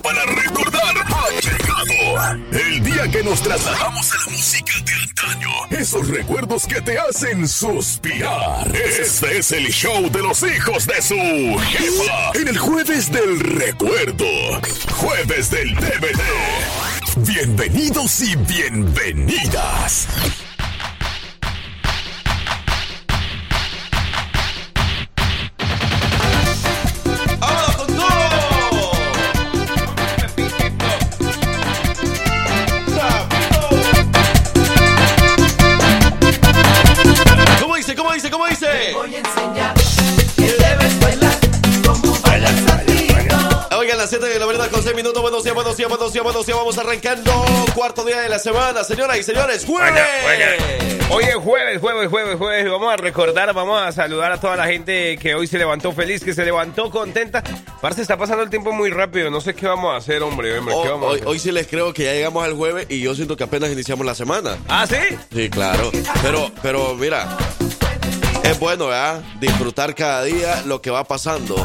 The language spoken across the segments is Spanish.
para recordar ha llegado. El día que nos trasladamos a la música de antaño. Esos recuerdos que te hacen suspirar. Este es el show de los hijos de su jefa. En el jueves del recuerdo. Jueves del DVD. Bienvenidos y bienvenidas. 7 de la verdad con 6 minutos. Buenos días, buenos días, buenos días, buenos días. Vamos arrancando. Cuarto día de la semana, señoras y señores. ¡Jueves! Hoy es jueves, jueves, jueves, jueves. Vamos a recordar, vamos a saludar a toda la gente que hoy se levantó feliz, que se levantó contenta. Parce, está pasando el tiempo muy rápido. No sé qué vamos a hacer, hombre. hombre, ¿qué Hoy, a hacer? hoy sí les creo que ya llegamos al jueves y yo siento que apenas iniciamos la semana. ¿Ah, sí? Sí, claro. Pero, pero mira, es bueno, ¿verdad? Disfrutar cada día lo que va pasando.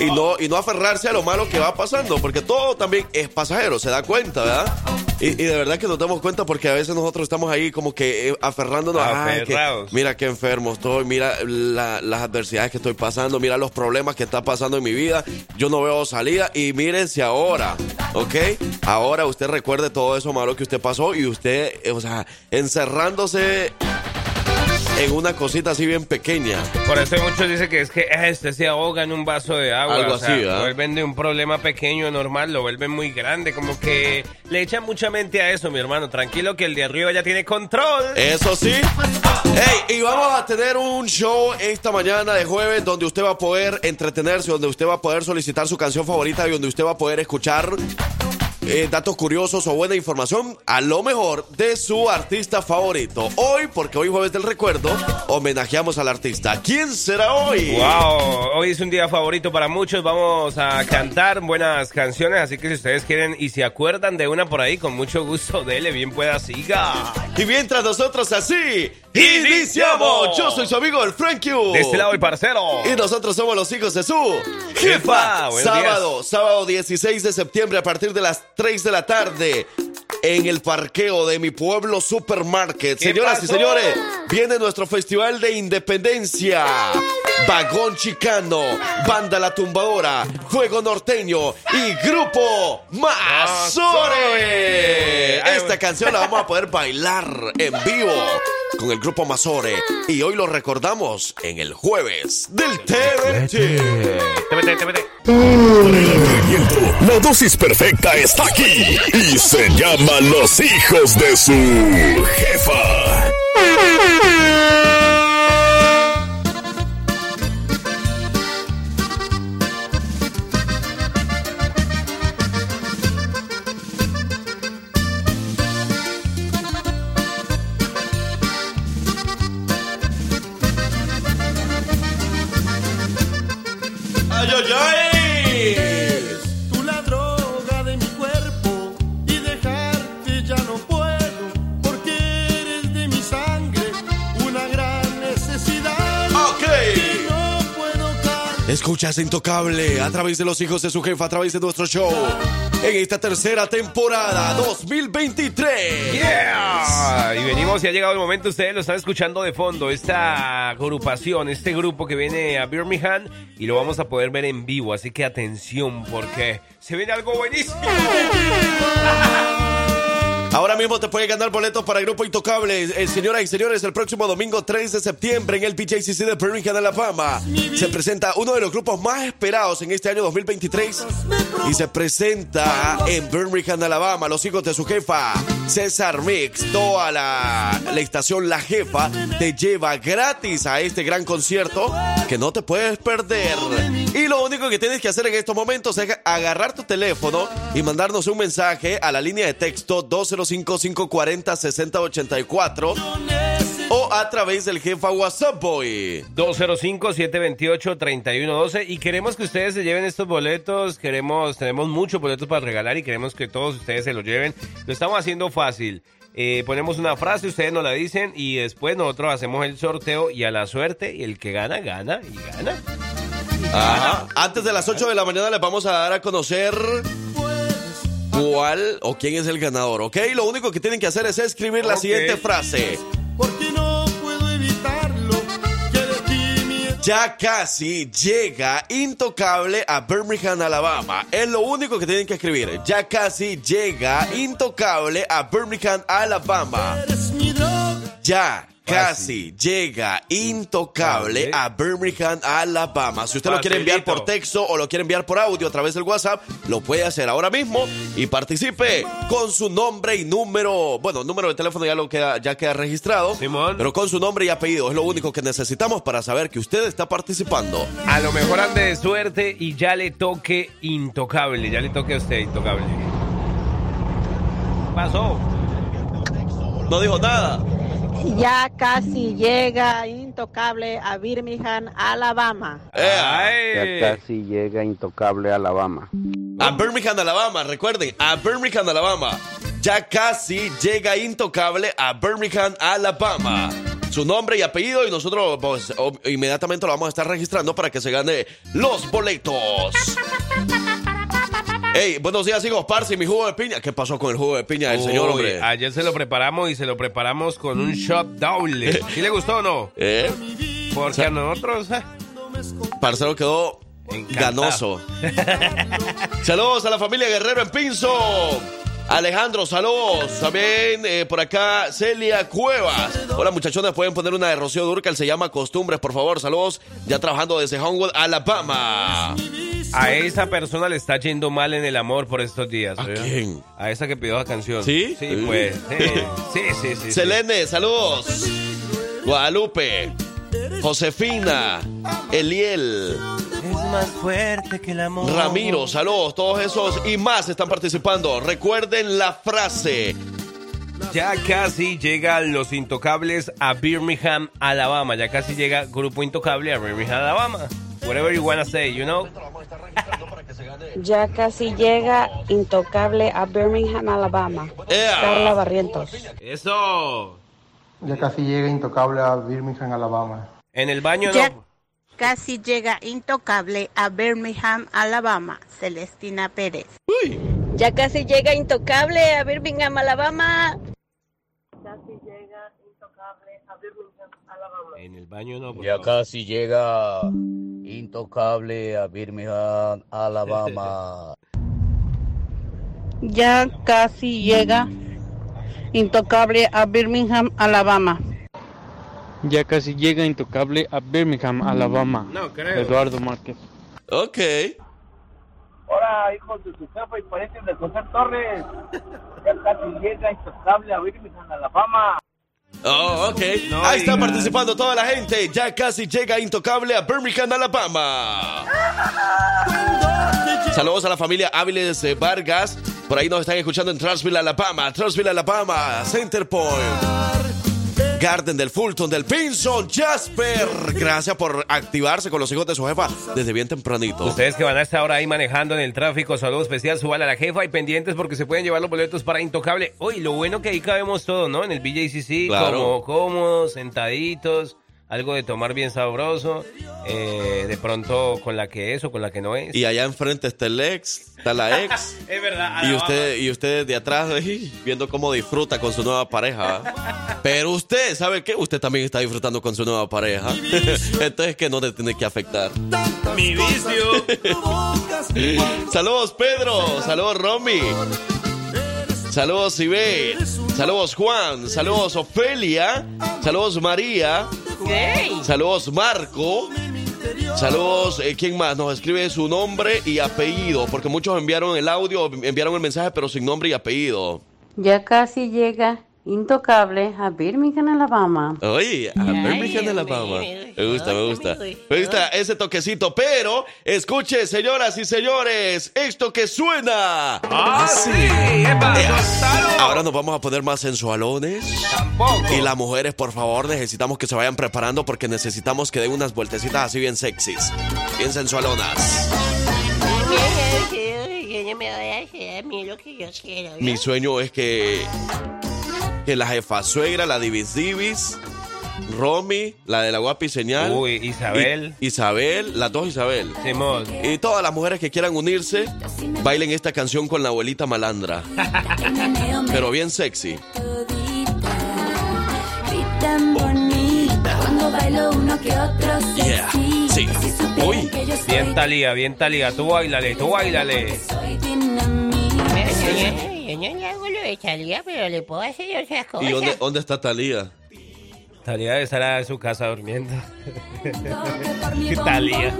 Y no, y no aferrarse a lo malo que va pasando, porque todo también es pasajero, se da cuenta, ¿verdad? Y, y de verdad que nos damos cuenta porque a veces nosotros estamos ahí como que eh, aferrándonos Aferrados. mira qué enfermo estoy, mira la- las adversidades que estoy pasando, mira los problemas que está pasando en mi vida, yo no veo salida y mírense ahora, ¿ok? Ahora usted recuerde todo eso malo que usted pasó y usted, eh, o sea, encerrándose en una cosita así bien pequeña. Por eso muchos dicen que es que eh, este se ahoga en un vaso de agua. Algo o sea, así, ¿verdad? Lo vuelven de un problema pequeño, normal, lo vuelven muy grande. Como que le echan mucha mente a eso, mi hermano. Tranquilo que el de arriba ya tiene control. Eso sí. Hey, y vamos a tener un show esta mañana de jueves donde usted va a poder entretenerse, donde usted va a poder solicitar su canción favorita y donde usted va a poder escuchar eh, datos curiosos o buena información, a lo mejor de su artista favorito. Hoy, porque hoy jueves del recuerdo, homenajeamos al artista. ¿Quién será hoy? Wow, hoy es un día favorito para muchos. Vamos a cantar buenas canciones, así que si ustedes quieren y se acuerdan de una por ahí, con mucho gusto, dele, bien pueda, siga. Y mientras nosotros así Iniciamos. yo soy su amigo el Frank Q. De este lado el parcero. Y nosotros somos los hijos de su Jefa. Buenos Sábado, sábado 16 de septiembre a partir de las 3 de la tarde en el parqueo de mi pueblo Supermarket. ¿Qué Señoras y señores, viene nuestro Festival de Independencia. Vagón Chicano, Banda La Tumbadora, Fuego Norteño y Grupo Mazore. Esta canción la vamos a poder bailar en vivo con el Grupo Mazore. Y hoy lo recordamos en el jueves del TVT. Entretenimiento. La dosis perfecta está aquí y se llama Los hijos de su jefa. Escuchas Intocable a través de los hijos de su jefa, a través de nuestro show. En esta tercera temporada 2023. Yeah. Y venimos y ha llegado el momento, ustedes lo están escuchando de fondo, esta agrupación, este grupo que viene a Birmingham y lo vamos a poder ver en vivo, así que atención porque se viene algo buenísimo. Ahora mismo te puedes ganar boletos para el grupo Intocable. Eh, señoras y señores, el próximo domingo 3 de septiembre en el PJCC de Birmingham, Alabama, se presenta uno de los grupos más esperados en este año 2023 y se presenta en Birmingham, Alabama, los hijos de su jefa, César Mix. Toda la, la estación La Jefa te lleva gratis a este gran concierto que no te puedes perder. Y lo único que tienes que hacer en estos momentos es agarrar tu teléfono y mandarnos un mensaje a la línea de texto 205-540-6084 o a través del jefa WhatsApp Boy. 205-728-3112 y queremos que ustedes se lleven estos boletos, queremos, tenemos muchos boletos para regalar y queremos que todos ustedes se los lleven. Lo estamos haciendo fácil. Eh, ponemos una frase, ustedes nos la dicen y después nosotros hacemos el sorteo y a la suerte y el que gana, gana y gana. Ajá. Antes de las 8 de la mañana les vamos a dar a conocer cuál o quién es el ganador, ¿ok? Lo único que tienen que hacer es escribir la siguiente frase. Porque no puedo evitarlo. Que de ti mi Ya casi llega Intocable a Birmingham, Alabama. Es lo único que tienen que escribir. Ya casi llega Intocable a Birmingham, Alabama. eres mi droga. Ya casi llega Intocable a Birmingham, Alabama. Si usted lo quiere enviar por texto o lo quiere enviar por audio a través del WhatsApp, lo puede hacer ahora mismo y participe con su nombre y número. Bueno, número de teléfono ya lo queda, ya queda registrado. Simón. Pero con su nombre y apellido es lo único que necesitamos para saber que usted está participando. A lo mejor ande de suerte y ya le toque intocable. Ya le toque a usted intocable. Pasó. No dijo nada. Ya casi llega Intocable a Birmingham, Alabama. Eh, Ay. Ya casi llega Intocable Alabama. a Birmingham, Alabama. Recuerden, a Birmingham, Alabama. Ya casi llega Intocable a Birmingham, Alabama. Su nombre y apellido y nosotros pues, inmediatamente lo vamos a estar registrando para que se gane los boletos. Hey, buenos días, hijos Parce, mi jugo de piña. ¿Qué pasó con el jugo de piña del señor, hombre? Ayer se lo preparamos y se lo preparamos con un shot doble. ¿Sí le gustó o no? ¿Eh? Porque a nosotros. eh, Parcero quedó Encantado. ganoso. saludos a la familia Guerrero en Pinzo. Alejandro, saludos. También eh, por acá Celia Cuevas. Hola muchachones, pueden poner una de Rocío Durcal, se llama Costumbres, por favor. Saludos. Ya trabajando desde Homewood, Alabama. A esa persona le está yendo mal en el amor por estos días. ¿A ¿oyó? quién? A esa que pidió la canción. ¿Sí? Sí, pues. eh, Sí, sí, sí. sí. Selene, saludos. Guadalupe. Josefina. Eliel. Es más fuerte que el amor. Ramiro, saludos, todos esos y más están participando. Recuerden la frase. Ya casi llegan los intocables a Birmingham, Alabama. Ya casi llega Grupo Intocable a Birmingham, Alabama. Whatever you wanna say, you know. Ya casi llega Intocable a Birmingham, Alabama. Carla Barrientos. Eso. Ya casi llega Intocable a Birmingham, Alabama. En el baño Ya no. casi llega Intocable a Birmingham, Alabama. Celestina Pérez. Uy. Ya casi llega Intocable a Birmingham, Alabama. En el baño no. por Ya favor. casi llega Intocable a Birmingham, Alabama. Ya casi llega Intocable a Birmingham, Alabama. Ya casi llega Intocable a Birmingham, Alabama. No creo. Eduardo Márquez. Ok. Hola, hijos de su jefa y parientes de José Torres. Ya casi llega Intocable a Birmingham, Alabama. Oh, ok. No Ahí está participando toda la gente. Ya casi llega Intocable a Birmingham, Alabama. Saludos a la familia Áviles Vargas. Por ahí nos están escuchando en Transville, Alabama. Transville, Alabama. Center Point. Garden del Fulton, del Pinson, Jasper. Gracias por activarse con los hijos de su jefa desde bien tempranito. Ustedes que van a estar ahora ahí manejando en el tráfico, saludo especial, suban a la jefa y pendientes porque se pueden llevar los boletos para Intocable. Uy, lo bueno que ahí cabemos todo, ¿no? En el BJCC, Claro. como cómodos, sentaditos, algo de tomar bien sabroso, eh, de pronto con la que es o con la que no es. Y allá enfrente está el ex, está la ex. es verdad. Y usted, y usted de atrás ahí, viendo cómo disfruta con su nueva pareja. Pero usted, ¿sabe qué? Usted también está disfrutando con su nueva pareja. Entonces, que no te tiene que afectar. Mi vicio. Saludos, Pedro. Saludos, Romy. Saludos, Ibe. Saludos, Juan. Saludos, Ofelia. Saludos, María. Saludos, Marco. Saludos, eh, ¿quién más? Nos escribe su nombre y apellido, porque muchos enviaron el audio, enviaron el mensaje, pero sin nombre y apellido. Ya casi llega Intocable a Birmingham, Alabama. Oye, a Birmingham, Alabama. Me gusta, me gusta. Me gusta ese toquecito, pero escuche, señoras y señores, esto que suena. ¡Ah, sí! ¡Epa, Eh! Ahora nos vamos a poner más sensualones. Tampoco. Y las mujeres, por favor, necesitamos que se vayan preparando porque necesitamos que den unas vueltecitas así bien sexys, bien sensualonas. Mi sueño es que, que la jefa suegra, la divis divis, Romy, la de la guapi señal. Uy, Isabel. I- Isabel, las dos Isabel. Simón. Y todas las mujeres que quieran unirse, bailen esta canción con la abuelita malandra. Pero bien sexy. tan bonita. Cuando bailo uno que otro se Yeah, excita. sí. Uy. Bien talía, bien talía. Tú bailale, tú bailale. Soy dinamita. Yo no hago lo de Talía, pero le puedo hacer otras cosas. ¿Y dónde, dónde está Talía? Talía debe estar en su casa durmiendo. Talía.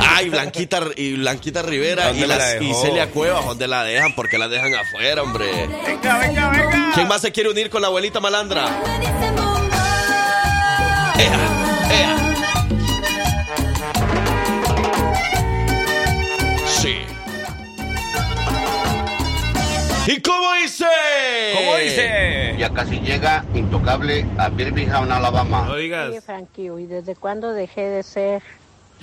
Ay, Blanquita, y Blanquita Rivera ¿Dónde y, la las, y? Celia Cuevas, ¿dónde la dejan? ¿Por qué la dejan afuera, hombre? Venga, venga, venga. ¿Quién más se quiere unir con la abuelita malandra? Ea, ¿Y cómo dice? ¿Cómo dice? Ya casi llega intocable a Birmingham, Alabama. No digas. Oye, Frankie, ¿y desde cuándo dejé de ser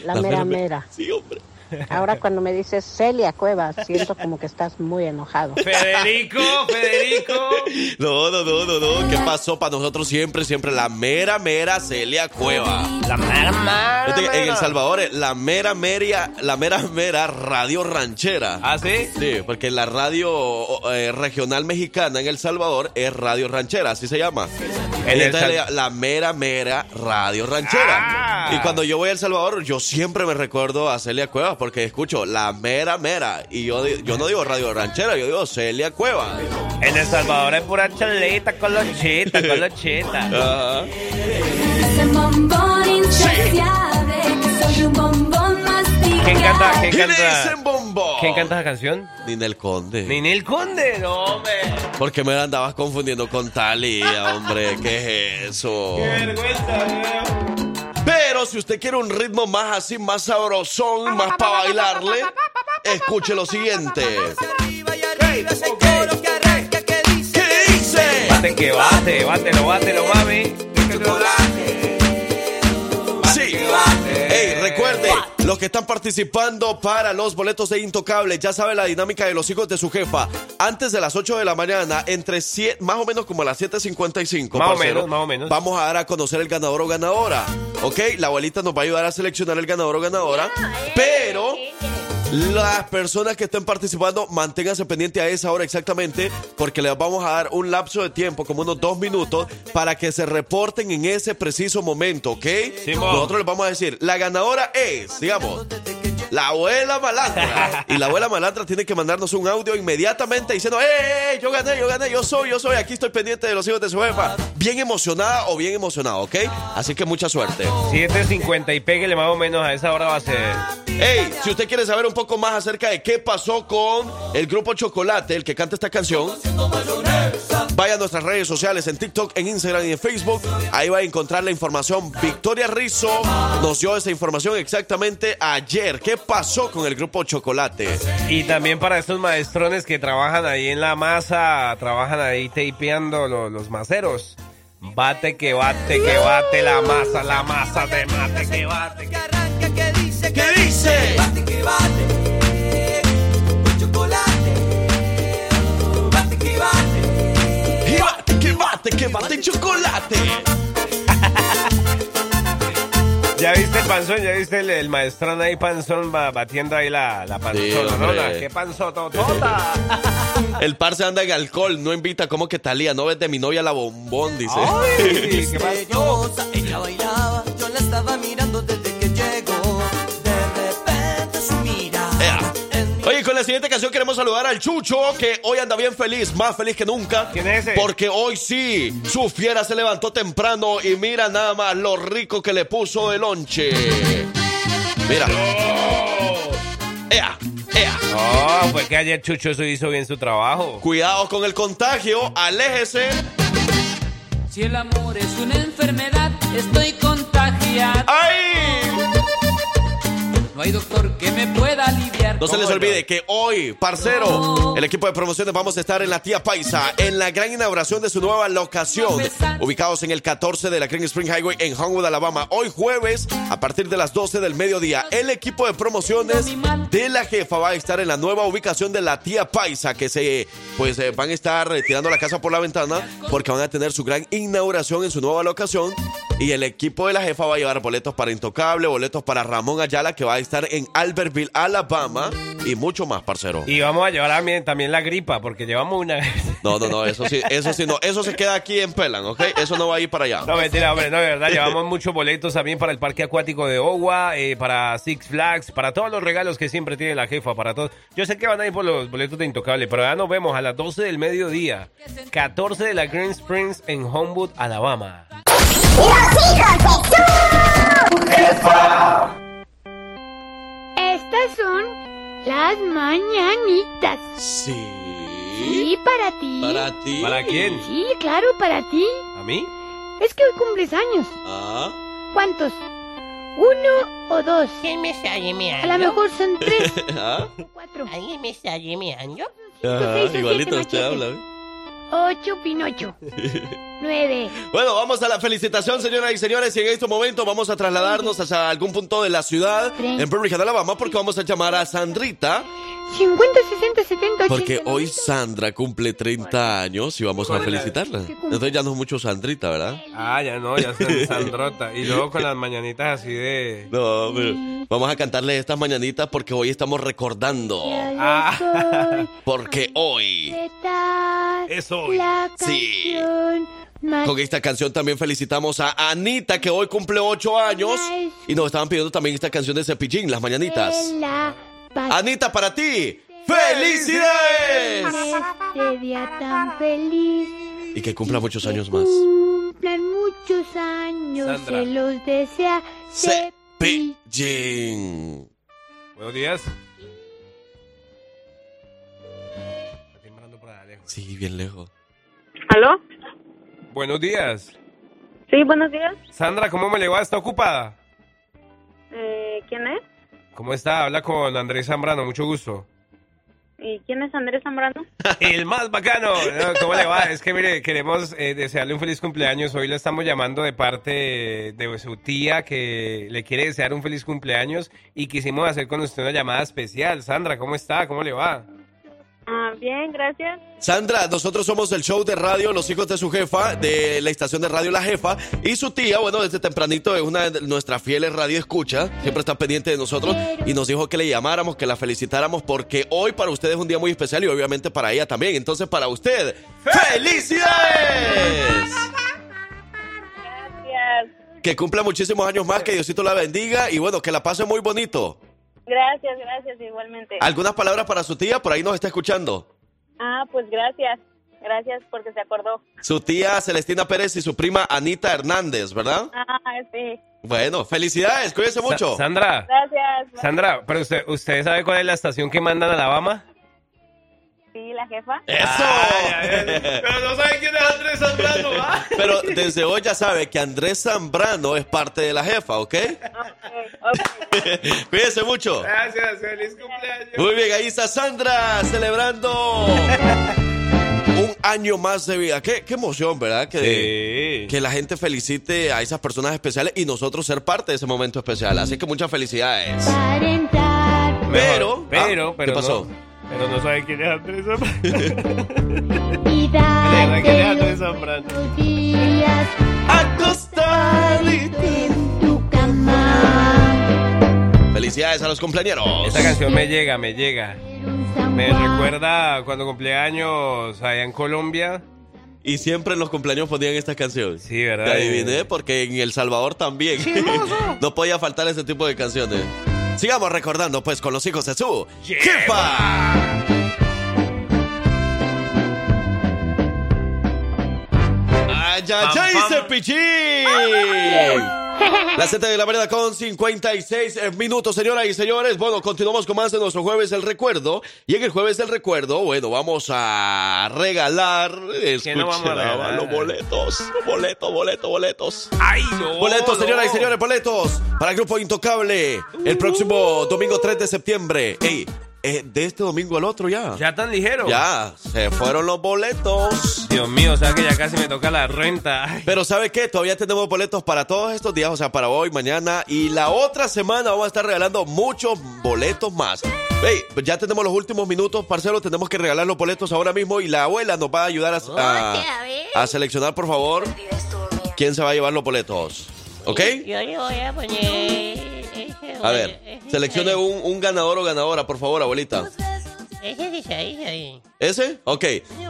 la, La mera mera- mera? Sí, hombre. Ahora cuando me dices Celia Cuevas, siento como que estás muy enojado. Federico, Federico. No, no, no, no, no. ¿Qué pasó? Para nosotros siempre, siempre la mera, mera Celia Cueva. La mera, mera, En El mera. Salvador, eh, la mera, meria, la mera, mera radio ranchera. ¿Ah, sí? Sí, porque la radio eh, regional mexicana en El Salvador es radio ranchera, así se llama. En El le- la mera, mera radio ranchera. Ah. Y cuando yo voy a El Salvador, yo siempre me recuerdo a Celia Cuevas porque escucho la mera, mera. Y yo, yo no digo radio ranchera, yo digo Celia Cuevas. En El Salvador es pura chaleta con los chetas, con los chetas. Ajá. Ese bombón insaciable, que soy un bombón masticable. ¿Quién canta? ¿Quién ¿Quién canta? ¿Quién canta esa canción? Ninel Conde. Ninel Conde, no, hombre. Porque me la andabas confundiendo con Talía, hombre. ¿Qué es eso? Qué vergüenza. Pero si usted quiere un ritmo más así, más sabrosón, más para bailarle, escuche lo siguiente. ¿Qué dice? Bate que bate, bátelo, bátelo, mami. Los que están participando para los boletos de Intocable, ya sabe la dinámica de los hijos de su jefa. Antes de las 8 de la mañana, entre 7, más o menos como a las 7.55. Más o menos, más o menos. Vamos a dar a conocer el ganador o ganadora. ¿Ok? La abuelita nos va a ayudar a seleccionar el ganador o ganadora. Pero... Las personas que estén participando, manténganse pendiente a esa hora exactamente, porque les vamos a dar un lapso de tiempo, como unos dos minutos, para que se reporten en ese preciso momento, ¿ok? Nosotros les vamos a decir, la ganadora es, digamos, la abuela malandra. Y la abuela malandra tiene que mandarnos un audio inmediatamente diciendo, ¡eh, eh, eh, yo gané, yo gané, yo soy, yo soy, aquí estoy pendiente de los hijos de su jefa! Bien emocionada o bien emocionado, ¿ok? Así que mucha suerte. 7.50 y pégale más o menos a esa hora va a ser. Hey, si usted quiere saber un poco más acerca de qué pasó con el grupo Chocolate, el que canta esta canción, vaya a nuestras redes sociales en TikTok, en Instagram y en Facebook. Ahí va a encontrar la información. Victoria Rizzo nos dio esa información exactamente ayer. ¿Qué pasó con el grupo Chocolate? Y también para estos maestrones que trabajan ahí en la masa, trabajan ahí tapeando lo- los maceros. Bate que bate, que bate la masa, la masa de mate que bate. ¿Qué dice? Bate que bate, con chocolate. Bate que bate. Y bate, que bate, que bate chocolate. ¿Ya viste el panzón? ¿Ya viste el, el maestrón ahí panzón ba- batiendo ahí la, la panzona? Sí, ¿Qué panzototota? El parce anda en alcohol, no invita como que Talía, no ves de mi novia la bombón, dice. Ay, ¿qué pasó? Ella bailaba, yo la estaba mirando desde con la siguiente canción queremos saludar al Chucho, que hoy anda bien feliz, más feliz que nunca. ¿Quién es ese? Porque hoy sí, su fiera se levantó temprano y mira nada más lo rico que le puso el lonche. Mira. Ea, ea. No, fue que ayer Chucho eso hizo bien su trabajo. Cuidado con el contagio, aléjese. Si el amor es una enfermedad, estoy contagiado. ¡Ay! No hay doctor que me pueda aliviar. No se les ¿Cómo olvide que hoy, parcero, el equipo de promociones vamos a estar en la Tía Paisa en la gran inauguración de su nueva locación, ubicados en el 14 de la Green Spring Highway en Homewood, Alabama. Hoy jueves, a partir de las 12 del mediodía, el equipo de promociones de la jefa va a estar en la nueva ubicación de la Tía Paisa, que se, pues, eh, van a estar eh, tirando la casa por la ventana porque van a tener su gran inauguración en su nueva locación. Y el equipo de la jefa va a llevar boletos para Intocable, boletos para Ramón Ayala, que va a estar en Albertville, Alabama, y mucho más, parcero. Y vamos a llevar también, también la gripa, porque llevamos una. No, no, no, eso sí, eso sí, no, eso se queda aquí en Pelan, ¿ok? Eso no va a ir para allá. No, mentira, hombre, no, de verdad, llevamos muchos boletos también para el parque acuático de Ogua, eh, para Six Flags, para todos los regalos que siempre tiene la jefa, para todos. Yo sé que van a ir por los boletos de Intocable, pero ya nos vemos a las 12 del mediodía, 14 de la Green Springs en Homewood, Alabama. Estas son las mañanitas. Sí. Sí, para ti. Para ti. ¿Para quién? Sí, claro, para ti. ¿A mí? Es que hoy cumples años. Ah. ¿Cuántos? ¿Uno o dos? ¿Quién me está A lo mejor son tres. ¿Ah? Cuatro. ¿Alguien me está llameando? Ajá, o igualito usted habla. Ocho, Pinocho. Bueno, vamos a la felicitación, señoras y señores. Y en este momento vamos a trasladarnos hacia algún punto de la ciudad, en Birmingham, Alabama, porque vamos a llamar a Sandrita. 50, 60, 70, 80. Porque hoy Sandra cumple 30 años y vamos a felicitarla. Entonces ya no es mucho Sandrita, ¿verdad? Ah, ya no, ya se Sandrota. Y luego con las mañanitas así de... No, pero vamos a cantarle estas mañanitas porque hoy estamos recordando. Ah. Porque hoy, Es hoy. La Sí. Más con esta canción también felicitamos a Anita, que hoy cumple 8 años. Y nos estaban pidiendo también esta canción de Cepillín, Las Mañanitas. la. Anita, para ti, ¡felicidades! Este día tan feliz. Y que cumpla muchos años más. Cumplan muchos años. Sandra. Se los desea. Cepillín. Buenos días. Sí, bien lejos. ¿Aló? Buenos días. Sí, buenos días. Sandra, ¿cómo me le va? ¿Está ocupada? Eh, ¿Quién es? ¿Cómo está? Habla con Andrés Zambrano, mucho gusto. ¿Y quién es Andrés Zambrano? El más bacano. No, ¿Cómo le va? Es que mire, queremos eh, desearle un feliz cumpleaños. Hoy la estamos llamando de parte de su tía que le quiere desear un feliz cumpleaños y quisimos hacer con usted una llamada especial. Sandra, ¿cómo está? ¿Cómo le va? Ah, bien, gracias. Sandra, nosotros somos el show de radio Los Hijos de su Jefa, de la estación de radio La Jefa. Y su tía, bueno, desde tempranito es una de nuestras fieles radio escucha, siempre está pendiente de nosotros y nos dijo que le llamáramos, que la felicitáramos porque hoy para usted es un día muy especial y obviamente para ella también. Entonces, para usted, ¡felicidades! Gracias. Que cumpla muchísimos años más, que Diosito la bendiga y bueno, que la pase muy bonito. Gracias, gracias, igualmente. ¿Algunas palabras para su tía? Por ahí nos está escuchando. Ah, pues gracias. Gracias porque se acordó. Su tía Celestina Pérez y su prima Anita Hernández, ¿verdad? Ah, sí. Bueno, felicidades, cuídense mucho. Sa- Sandra, Gracias. Sandra, pero usted, ¿usted sabe cuál es la estación que mandan a Alabama? Sí, la jefa. ¡Eso! Pero no sabe quién es Andrés Zambrano, ¿va? Pero desde hoy ya sabe que Andrés Zambrano es parte de la jefa, ¿ok? Cuídense mucho. Gracias, feliz cumpleaños. Muy bien, ahí está Sandra celebrando un año más de vida. Qué, qué emoción, ¿verdad? Que, que la gente felicite a esas personas especiales y nosotros ser parte de ese momento especial. Así que muchas felicidades. Pero, Pero, ah, pero ¿qué pasó? no. Pero no sabe quién es Andrés Zambrano. Y ¿De verdad quién es Andrés Zambrano? días acostadito en tu cama. Felicidades a los cumpleaños. Esta canción me llega, me llega. Me recuerda cuando años allá en Colombia. Y siempre en los cumpleaños ponían esta canción. Sí, ¿verdad? Te adiviné porque en El Salvador también. no podía faltar ese tipo de canciones. Sigamos recordando pues con los hijos de su jefa. ¡Ay, ay, ay, pam. Cepillín! La 7 de la mañana con 56 minutos, señoras y señores. Bueno, continuamos con más de nuestro jueves del recuerdo. Y en el jueves del recuerdo, bueno, vamos a regalar. ¿Qué no vamos a escuchen, regalar? los boletos. Boletos, boletos, boletos. ¡Ay, no! Boletos, no. señoras y señores, boletos para el grupo Intocable. El próximo domingo 3 de septiembre. Ey, eh, de este domingo al otro ya. ¿Ya tan ligero? Ya, se fueron los boletos. Dios mío, o sea que ya casi me toca la renta. Ay. Pero ¿sabe qué? Todavía tenemos boletos para todos estos días, o sea, para hoy, mañana y la otra semana vamos a estar regalando muchos boletos más. Hey, ya tenemos los últimos minutos, Marcelo, tenemos que regalar los boletos ahora mismo y la abuela nos va a ayudar a, a- a seleccionar, por favor, quién se va a llevar los boletos. ¿Ok? Yo le voy a poner. A ver, ese seleccione un, un ganador o ganadora, por favor, abuelita. Ese está ahí, ahí. ¿Ese? Ok.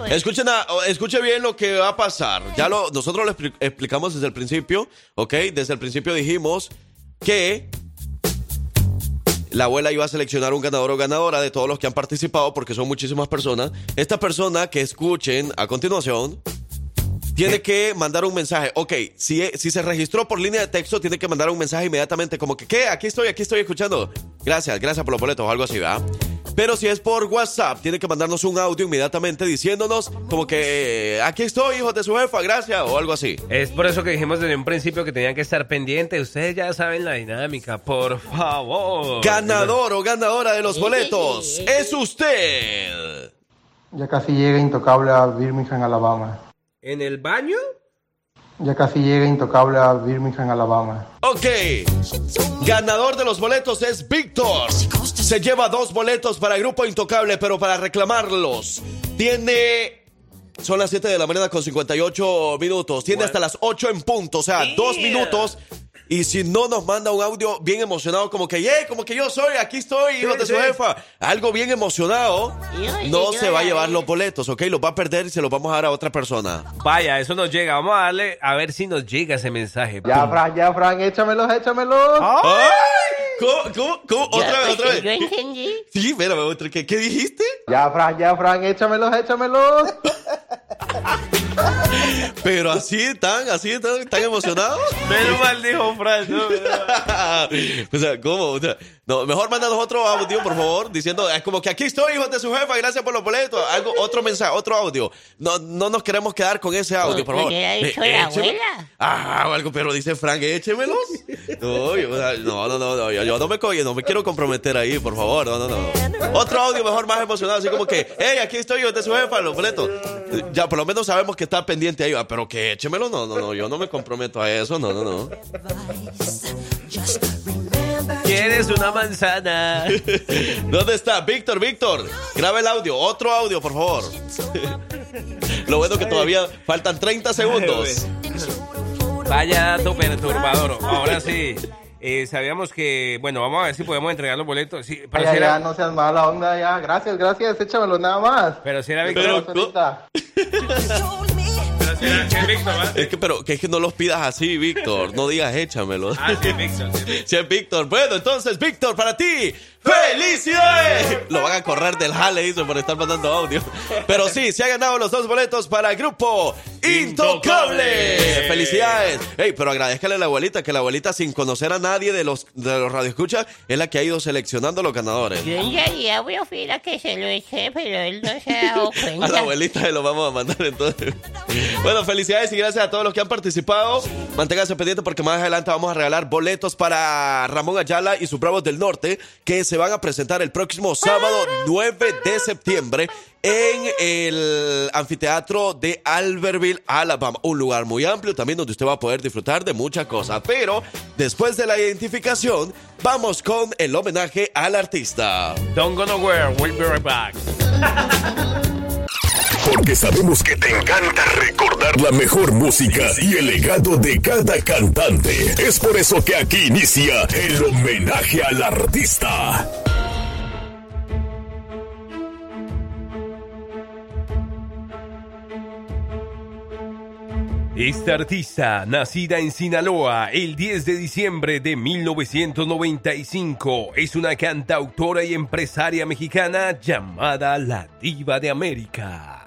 Escuchen a- escuche bien lo que va a pasar. Ya lo, nosotros lo expli- explicamos desde el principio, ¿ok? Desde el principio dijimos que la abuela iba a seleccionar un ganador o ganadora de todos los que han participado, porque son muchísimas personas. Esta persona que escuchen a continuación tiene que mandar un mensaje. Ok, si, si se registró por línea de texto, tiene que mandar un mensaje inmediatamente, como que, ¿qué? Aquí estoy, aquí estoy escuchando. Gracias, gracias por los boletos o algo así, ¿verdad? Pero si es por WhatsApp, tiene que mandarnos un audio inmediatamente diciéndonos, como que, aquí estoy, hijos de su jefa, gracias, o algo así. Es por eso que dijimos desde un principio que tenían que estar pendientes. Ustedes ya saben la dinámica, por favor. Ganador o ganadora de los boletos es usted. Ya casi llega Intocable a Birmingham, Alabama. ¿En el baño? Ya casi llega Intocable a Birmingham, Alabama. Ok. Ganador de los boletos es Víctor. Se lleva dos boletos para el Grupo Intocable, pero para reclamarlos tiene... Son las 7 de la mañana con 58 minutos. Tiene hasta las 8 en punto, o sea, dos minutos. Y si no nos manda un audio bien emocionado, como que, yeah, como que yo soy, aquí estoy, hijo de su sí. jefa. Algo bien emocionado, no se va a llevar los boletos, ¿ok? Los va a perder y se los vamos a dar a otra persona. Vaya, eso nos llega. Vamos a darle a ver si nos llega ese mensaje. Ya, Pum. Fran, ya, Fran, échamelos, échamelos. ¡Ay! ¿Cómo? ¿Cómo? ¿Cómo? Otra vez, otra vez. Yo entendí. Sí, espérame, otra. ¿Qué, ¿Qué dijiste? Ya, Fran, ya, Fran, échamelos, échamelos. Pero así tan, así tan, tan emocionados. Menos mal dijo Fran. ¿no? o no, mejor mándanos otro audio, por favor, diciendo, es como que aquí estoy, hijos de su jefa, gracias por los boletos. Algo, otro mensaje, otro audio. No, no nos queremos quedar con ese audio, por favor. ¿Qué ha dicho la écheme- abuela? Ah, o algo, pero dice Frank, échemelos. No, yo- no, no, no, no, yo, yo no me no me quiero comprometer ahí, por favor, no, no, no. Otro audio mejor más emocionado, así como que, hey, aquí estoy, hijos de su jefa, los boletos. Ya, por lo menos sabemos que está pendiente ahí, ah, pero que échemelo, no, no, no, yo no me comprometo a eso, no, no, no. ¿Quieres una manzana? ¿Dónde está? Víctor, Víctor. Graba el audio. Otro audio, por favor. Lo bueno que todavía faltan 30 segundos. Vaya dato perturbador. Ahora sí. eh, sabíamos que, bueno, vamos a ver si podemos entregar los boletos. Sí, pero, ya, si ya, era, no seas mala onda, ya. Gracias, gracias, échamelos nada más. pero si era Víctor. Pero- Víctor. Es que, pero que es que no los pidas así, Víctor. No digas échamelo. Ah, sí, es Víctor. Víctor. Bueno, entonces, Víctor, para ti, ¡felicidades! Lo van a correr del jale, dice, por estar mandando audio. Pero sí, se ha ganado los dos boletos para el grupo Intocable. Intocable. ¡Felicidades! Ey, pero agradezcale a la abuelita, que la abuelita, sin conocer a nadie de los, de los radioescuchas, es la que ha ido seleccionando los ganadores. Yo realidad voy a fui la que se lo eché, pero él no se ha dado A la abuelita se lo vamos a mandar entonces. Bueno, felicidades y gracias a todos los que han participado. Manténganse pendientes porque más adelante vamos a regalar boletos para Ramón Ayala y sus Bravos del Norte que se van a presentar el próximo sábado 9 de septiembre en el anfiteatro de Albertville, Alabama. Un lugar muy amplio también donde usted va a poder disfrutar de muchas cosas. Pero después de la identificación, vamos con el homenaje al artista. Don't go nowhere. We'll be right back. Sabemos que te encanta recordar la mejor música y el legado de cada cantante. Es por eso que aquí inicia el homenaje al artista. Esta artista, nacida en Sinaloa el 10 de diciembre de 1995, es una cantautora y empresaria mexicana llamada la Diva de América.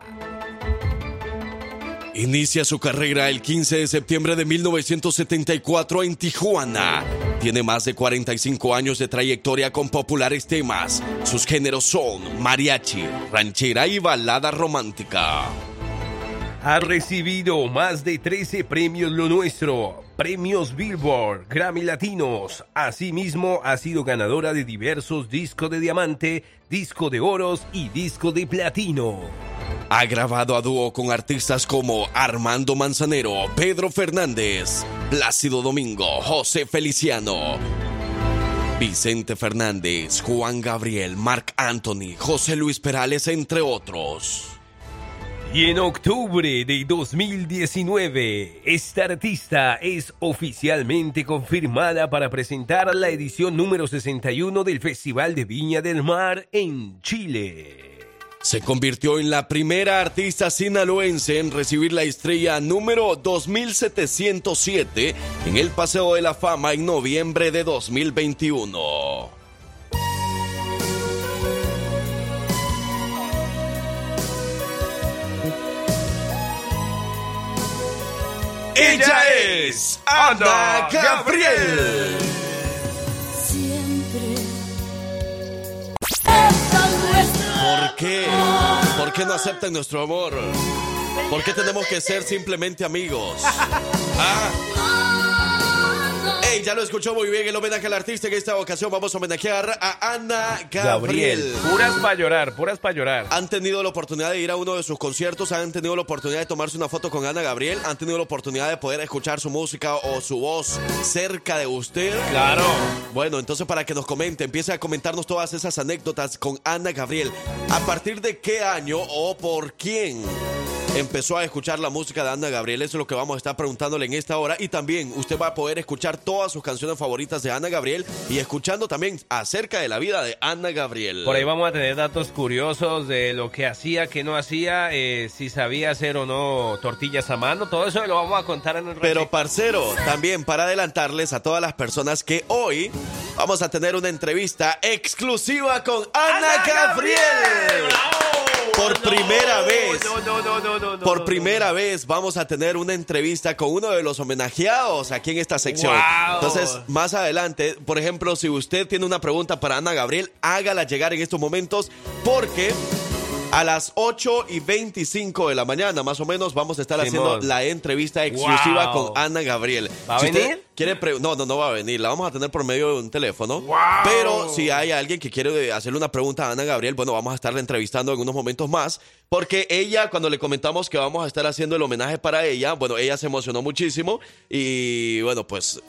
Inicia su carrera el 15 de septiembre de 1974 en Tijuana. Tiene más de 45 años de trayectoria con populares temas. Sus géneros son mariachi, ranchera y balada romántica. Ha recibido más de 13 premios Lo Nuestro, premios Billboard, Grammy Latinos. Asimismo, ha sido ganadora de diversos discos de diamante, disco de oros y disco de platino. Ha grabado a dúo con artistas como Armando Manzanero, Pedro Fernández, Plácido Domingo, José Feliciano, Vicente Fernández, Juan Gabriel, Marc Anthony, José Luis Perales, entre otros. Y en octubre de 2019, esta artista es oficialmente confirmada para presentar la edición número 61 del Festival de Viña del Mar en Chile. Se convirtió en la primera artista sinaloense en recibir la estrella número 2707 en el Paseo de la Fama en noviembre de 2021. Ella es Ana Gabriel. ¿Por qué? ¿Por qué no aceptan nuestro amor? ¿Por qué tenemos que ser simplemente amigos? ¿Ah? Ey, ya lo escuchó muy bien el homenaje al artista. En esta ocasión vamos a homenajear a Ana Gabriel. Puras para llorar, puras para llorar. Han tenido la oportunidad de ir a uno de sus conciertos, han tenido la oportunidad de tomarse una foto con Ana Gabriel, han tenido la oportunidad de poder escuchar su música o su voz cerca de usted. Claro. Bueno, entonces para que nos comente, empiece a comentarnos todas esas anécdotas con Ana Gabriel. ¿A partir de qué año o por quién empezó a escuchar la música de Ana Gabriel? Eso es lo que vamos a estar preguntándole en esta hora. Y también usted va a poder escuchar todas sus canciones favoritas de Ana Gabriel y escuchando también acerca de la vida de Ana Gabriel. Por ahí vamos a tener datos curiosos de lo que hacía, qué no hacía, eh, si sabía hacer o no tortillas a mano. Todo eso lo vamos a contar en un Pero parcero, también para adelantarles a todas las personas que hoy vamos a tener una entrevista exclusiva con Ana, Gabriel. Por primera vez. Por primera vez vamos a tener una entrevista con uno de los homenajeados aquí en esta sección. Wow. Entonces, más adelante, por ejemplo, si usted tiene una pregunta para Ana Gabriel, hágala llegar en estos momentos porque a las 8 y 25 de la mañana, más o menos, vamos a estar haciendo la entrevista exclusiva Wow. con Ana Gabriel. ¿Va a Si venir? Quiere no, no, no va a venir. La vamos a tener por medio de un teléfono. Pero si hay alguien que quiere hacerle una pregunta a Ana Gabriel, bueno, vamos a estarla entrevistando en unos momentos más. Porque ella, cuando le comentamos que vamos a estar haciendo el homenaje para ella, bueno, ella se emocionó muchísimo. Y bueno, pues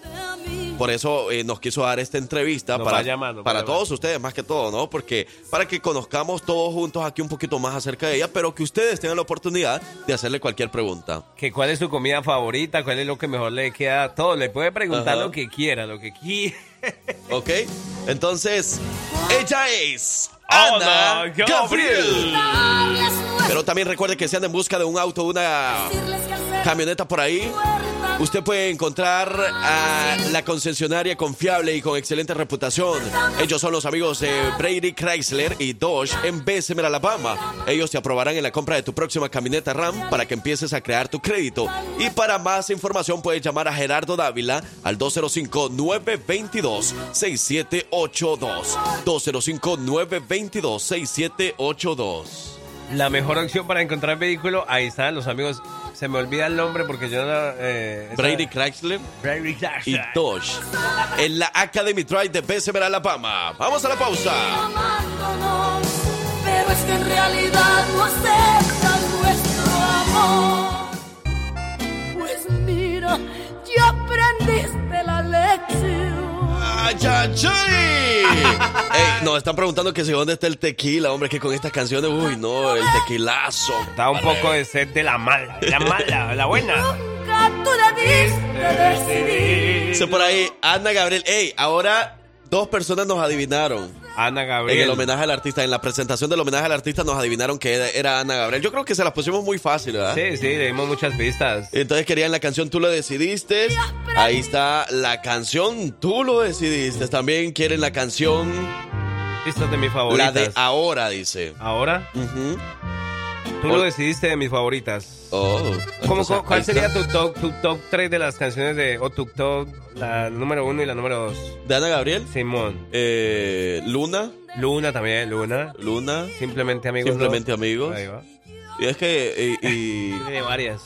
por eso eh, nos quiso dar esta entrevista Nos para, llamando, para todos ustedes, más que todo, ¿no? Porque para que conozcamos todos juntos aquí un poquito más acerca de ella, pero que ustedes tengan la oportunidad de hacerle cualquier pregunta. Que cuál es su comida favorita, cuál es lo que mejor le queda, todo. Le puede preguntar Ajá. lo que quiera, lo que quiera. ¿Ok? Entonces, ella es Ana Ana Gabriel. Pero también recuerde que si anda en busca de un auto, una camioneta por ahí, usted puede encontrar a la concesionaria confiable y con excelente reputación. Ellos son los amigos de Brady Chrysler y Dodge en Bessemer, Alabama. Ellos te aprobarán en la compra de tu próxima camioneta Ram para que empieces a crear tu crédito. Y para más información puedes llamar a Gerardo Dávila al 205-922-6782. 205-922-6782. La mejor opción para encontrar vehículo, ahí están los amigos. Se me olvida el nombre porque yo no. Eh, Brady Chrysler Brady y Chrysler. Dodge en la Academy Drive de Bessemer, Alabama. Vamos a la pausa. amándonos, pero es que en realidad no aceptan nuestro amor. Pues mira, ya aprendiste la lección. Ey, nos están preguntando que si dónde está el tequila, hombre, que con estas canciones, uy, no, el tequilazo. Da un poco de sed de la mala, de la mala, la buena. Nunca tú decidir. Por ahí, Ana Gabriel. Ey, ahora dos personas nos adivinaron. Ana En Gabriel. el homenaje al artista, en la presentación del homenaje al artista nos adivinaron que era- era Ana Gabriel. Yo creo que se las pusimos muy fácil, ¿verdad? Sí, sí, le dimos muchas pistas. Entonces querían la canción Tú lo decidiste. Ahí está la canción Tú lo decidiste. También quieren la canción Pistas de mis La favoritas. de Ahora, dice. ¿Ahora? Tú lo decidiste de mis favoritas. Oh. ¿Cómo, entonces, ¿Cuál sería tu top, tu top 3 de las canciones de. o tu top, la número 1 y la número 2? ¿De Ana Gabriel? Simón. Eh, Luna. Luna también, Luna. Luna. Simplemente amigos. Simplemente amigos. Ahí va. Y es que. Y, y- Tiene varias.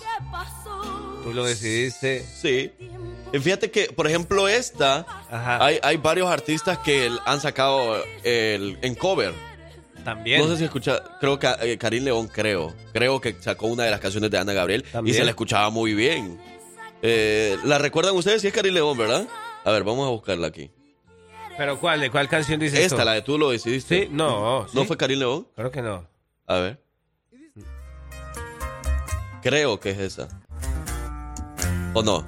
Tú lo decidiste. Sí. Y fíjate que, por ejemplo, esta, Ajá. hay, hay varios artistas que han sacado el, en cover. También. No sé si escucha, creo que eh, Karim León, creo. Creo que sacó una de las canciones de Ana Gabriel También. y se la escuchaba muy bien. Eh, ¿La recuerdan ustedes? Sí es Karim León, ¿verdad? A ver, vamos a buscarla aquí. ¿Pero cuál? ¿De cuál canción dices Esta, la de tú lo decidiste. Sí, no. ¿No ¿sí? fue Karim León? Creo que no. A ver. Creo que es esa. ¿O no?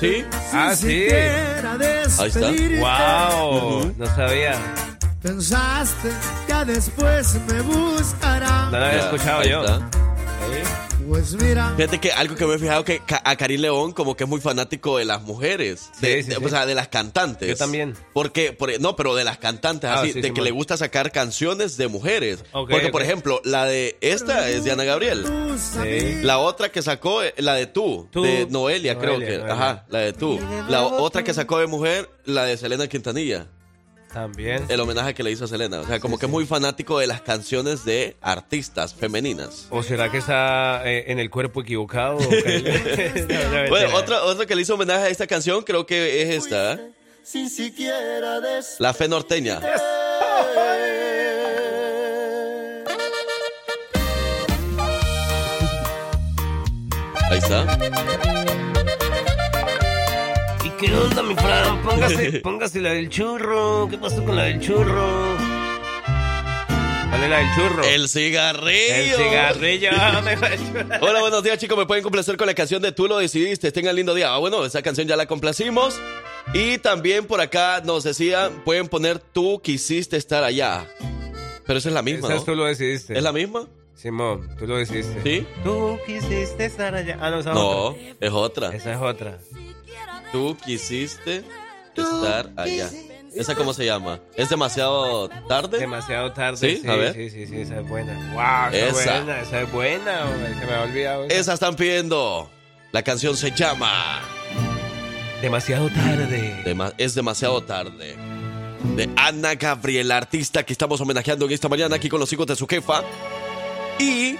¿Sí? Ah, sí. Ahí está. Wow, no sabía. Pensaste que después me buscará. No la había escuchado yo. Pues mira. Fíjate que algo que me he fijado que a Karim León como que es muy fanático de las mujeres, de, Sí, sí, de- sí. o sea, de las cantantes. Yo también. Porque, por- no, pero de las cantantes, Ah, así, sí, de sí, que man. le gusta sacar canciones de mujeres. Ok, Porque, por ok. ejemplo, la de esta es de Ana Gabriel. Sí. La otra que sacó, eh, la de tú, Tú. de Noelia, creo Noelia, que. Noelia. Ajá, la de tú. La otra que sacó de mujer, la de Selena Quintanilla. También. El homenaje que le hizo a Selena. O sea, como que es muy fanático de las canciones de artistas femeninas. ¿O será que está eh, en el cuerpo equivocado? No, no, Bueno, otra, otra que le hizo homenaje a esta canción creo que es esta. ¿eh? Sin siquiera. La fe norteña. Ahí está. ¿Y qué onda, mi Fran? Póngase, póngase la del churro. ¿Qué pasó con la del churro? ¿Cuál es la del churro? El cigarrillo. El cigarrillo. Hola, buenos días, chicos. Me pueden complacer con la canción de Tú lo decidiste. Tengan lindo día. Ah, bueno, esa canción ya la complacimos. Y también por acá nos decían, pueden poner Tú quisiste estar allá. Pero esa es la misma, Esa ¿no? tú lo decidiste. ¿Es la misma? Simón, tú lo decidiste. ¿Sí? Tú quisiste estar allá. Ah, no, esa es No, otra. es otra. Esa es otra. Tú quisiste estar allá. ¿Esa cómo se llama? ¿Es demasiado tarde? Demasiado tarde. ¿Sí? A ver. Sí, sí, sí, esa es buena. Wow, esa, es Esa. buena, esa es buena. hombre, Se me ha olvidado. esa. Esa están pidiendo. La canción se llama Demasiado tarde. Dema- Es demasiado tarde. De Ana Gabriel, artista que estamos homenajeando en esta mañana aquí con los hijos de su jefa. Y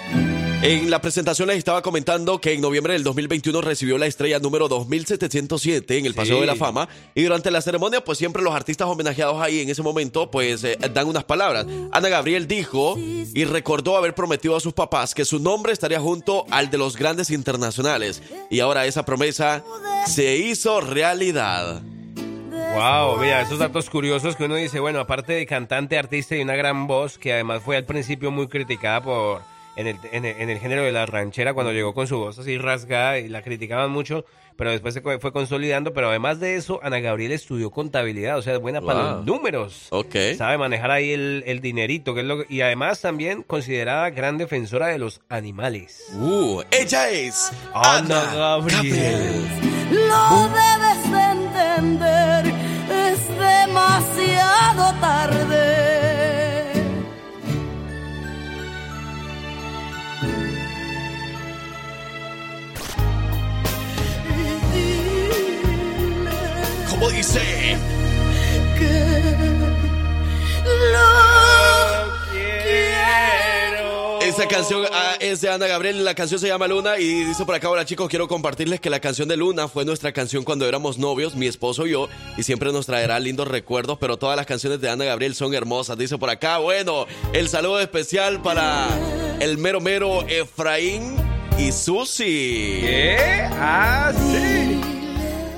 en la presentación les estaba comentando que en noviembre del 2021 recibió la estrella número 2707 en el Paseo Sí. de la Fama. Y durante la ceremonia, pues siempre los artistas homenajeados ahí en ese momento, pues eh, dan unas palabras. Ana Gabriel dijo y recordó haber prometido a sus papás que su nombre estaría junto al de los grandes internacionales. Y ahora esa promesa se hizo realidad. Wow, mira, esos datos curiosos que uno dice, bueno, aparte de cantante, artista y una gran voz, que además fue al principio muy criticada por en el, en el, en el género de la ranchera cuando llegó con su voz así rasgada y la criticaban mucho, pero después se fue consolidando, pero además de eso, Ana Gabriel estudió contabilidad, o sea, es buena para Wow. los números. Ok. Sabe manejar ahí el, el dinerito, que es lo que- y además también considerada gran defensora de los animales. Uh, ella es Ana Gabriel. Lo debes de entender, es demasiado tarde. ¿Cómo dice? Esta canción ah, es de Ana Gabriel, la canción se llama Luna y dice por acá, hola chicos, quiero compartirles que la canción de Luna fue nuestra canción cuando éramos novios, mi esposo y yo, y siempre nos traerá lindos recuerdos, pero todas las canciones de Ana Gabriel son hermosas, dice por acá, bueno, el saludo especial para el mero mero Efraín y Susi. ¿Qué? Ah, sí.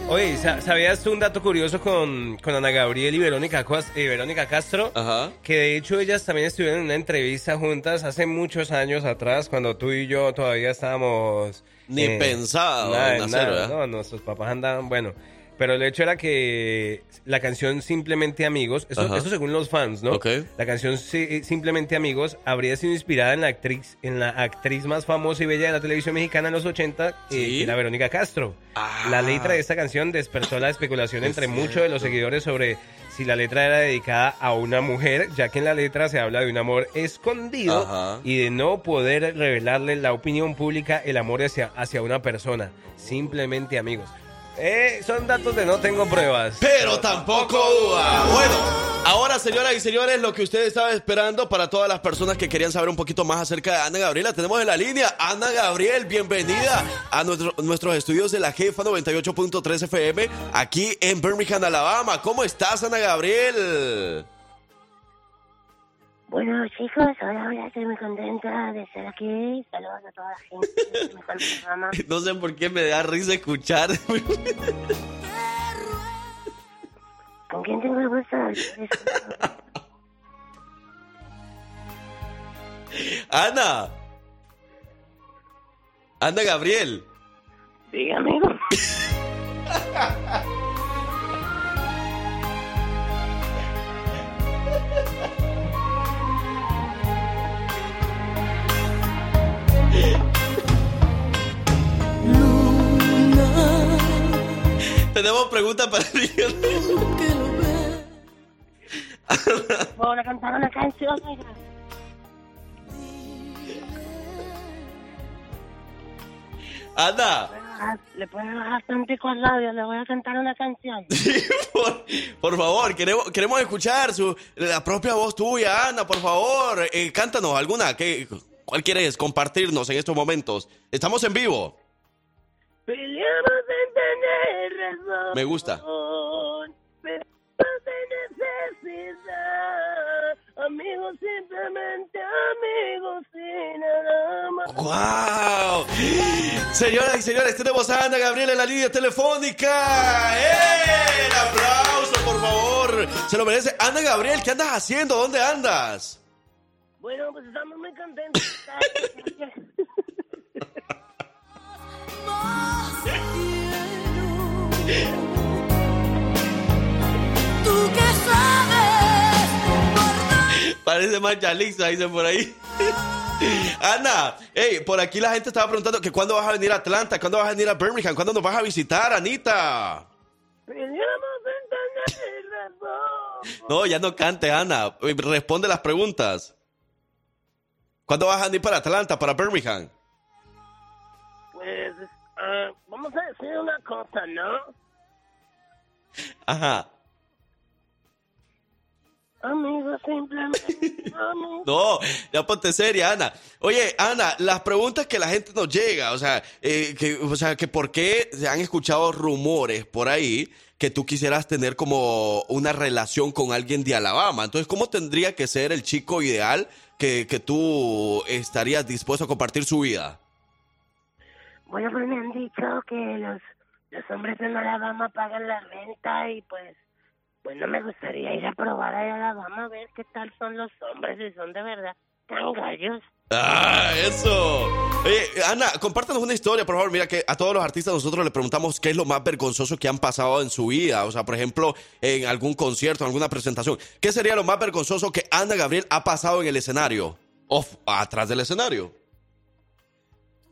Oye, ¿sa- ¿sabías un dato curioso con, con Ana Gabriel y Verónica, y Verónica Castro? Ajá. Que de hecho ellas también estuvieron en una entrevista juntas hace muchos años atrás, cuando tú y yo todavía estábamos... Ni pensado nada, en hacer, nada, ¿verdad? No, nuestros papás andaban, bueno... Pero el hecho era que la canción Simplemente Amigos, eso, eso según los fans, ¿no? Ok. La canción Si- Simplemente Amigos habría sido inspirada en la actriz, en la actriz más famosa y bella de la televisión mexicana en los 80, eh, Sí. que era Verónica Castro. Ah. La letra de esta canción despertó la especulación entre muchos de los seguidores sobre si la letra era dedicada a una mujer, ya que en la letra se habla de un amor escondido Ajá. y de no poder revelarle la opinión pública el amor hacia, hacia una persona. Simplemente amigos. Eh, son datos de no tengo pruebas. Pero tampoco duda. Bueno, ahora, señoras y señores, lo que usted estaba esperando para todas las personas que querían saber un poquito más acerca de Ana Gabriela, tenemos en la línea. Ana Gabriel, bienvenida a nuestro- nuestros estudios de la Jefa 98.3 FM aquí en Birmingham, Alabama. ¿Cómo estás, Ana Gabriel? Bueno, chicos, hola, hola, estoy muy contenta de estar aquí. Saludos a toda la gente mejor programa. No sé por qué me da risa escuchar. ¿Con quién tengo el gusto? Ana. Ana Gabriel. Diga, Tenemos preguntas para ti. ¿Puedo cantar una canción? oiga? Ana, Ah, Le puedo bajar tantico al radio, le voy a cantar una canción. por favor, queremos, queremos escuchar su, la propia voz tuya, Ana, por favor. Eh, cántanos alguna. ¿qué, ¿Cuál quieres compartirnos en estos momentos? Estamos en vivo. Peleamos en tener razón. Me gusta. Peleamos en necesidad. Amigos, simplemente amigos sin nada más. ¡Wow! Señoras y señores, tenemos a Ana Gabriel en la línea telefónica. ¡Eh! ¡El aplauso, por favor! Se lo merece. Ana Gabriel, ¿qué andas haciendo? ¿Dónde andas? Bueno, pues estamos muy contentos. Tú que sabes. Parece más Yalixa, dicen por ahí. Ana, hey, por aquí la gente estaba preguntando que cuándo vas a venir a Atlanta, cuándo vas a venir a Birmingham, cuándo nos vas a visitar, Anita. Razón. No, ya no cante, Ana. Responde las preguntas. ¿Cuándo vas a venir para Atlanta, para Birmingham? Pues, ah, vamos a decir una cosa, ¿no? Ajá. Amigos, simplemente. No, ya ponte seria, Ana. Oye, Ana, las preguntas que la gente nos llega, o sea, eh, que, o sea, que por qué se han escuchado rumores por ahí que tú quisieras tener como una relación con alguien de Alabama. Entonces, ¿cómo tendría que ser el chico ideal que, que tú estarías dispuesto a compartir su vida? Bueno, pues me han dicho que los, los hombres en Alabama pagan la renta y pues, bueno, me gustaría ir a probar a Alabama a ver qué tal son los hombres, si son de verdad tan gallos. ¡Ah, eso! Oye, Ana, compártanos una historia, por favor. Mira que a todos los artistas nosotros le preguntamos qué es lo más vergonzoso que han pasado en su vida. O sea, por ejemplo, en algún concierto, en alguna presentación. ¿Qué sería lo más vergonzoso que Ana Gabriel ha pasado en el escenario? O atrás del escenario.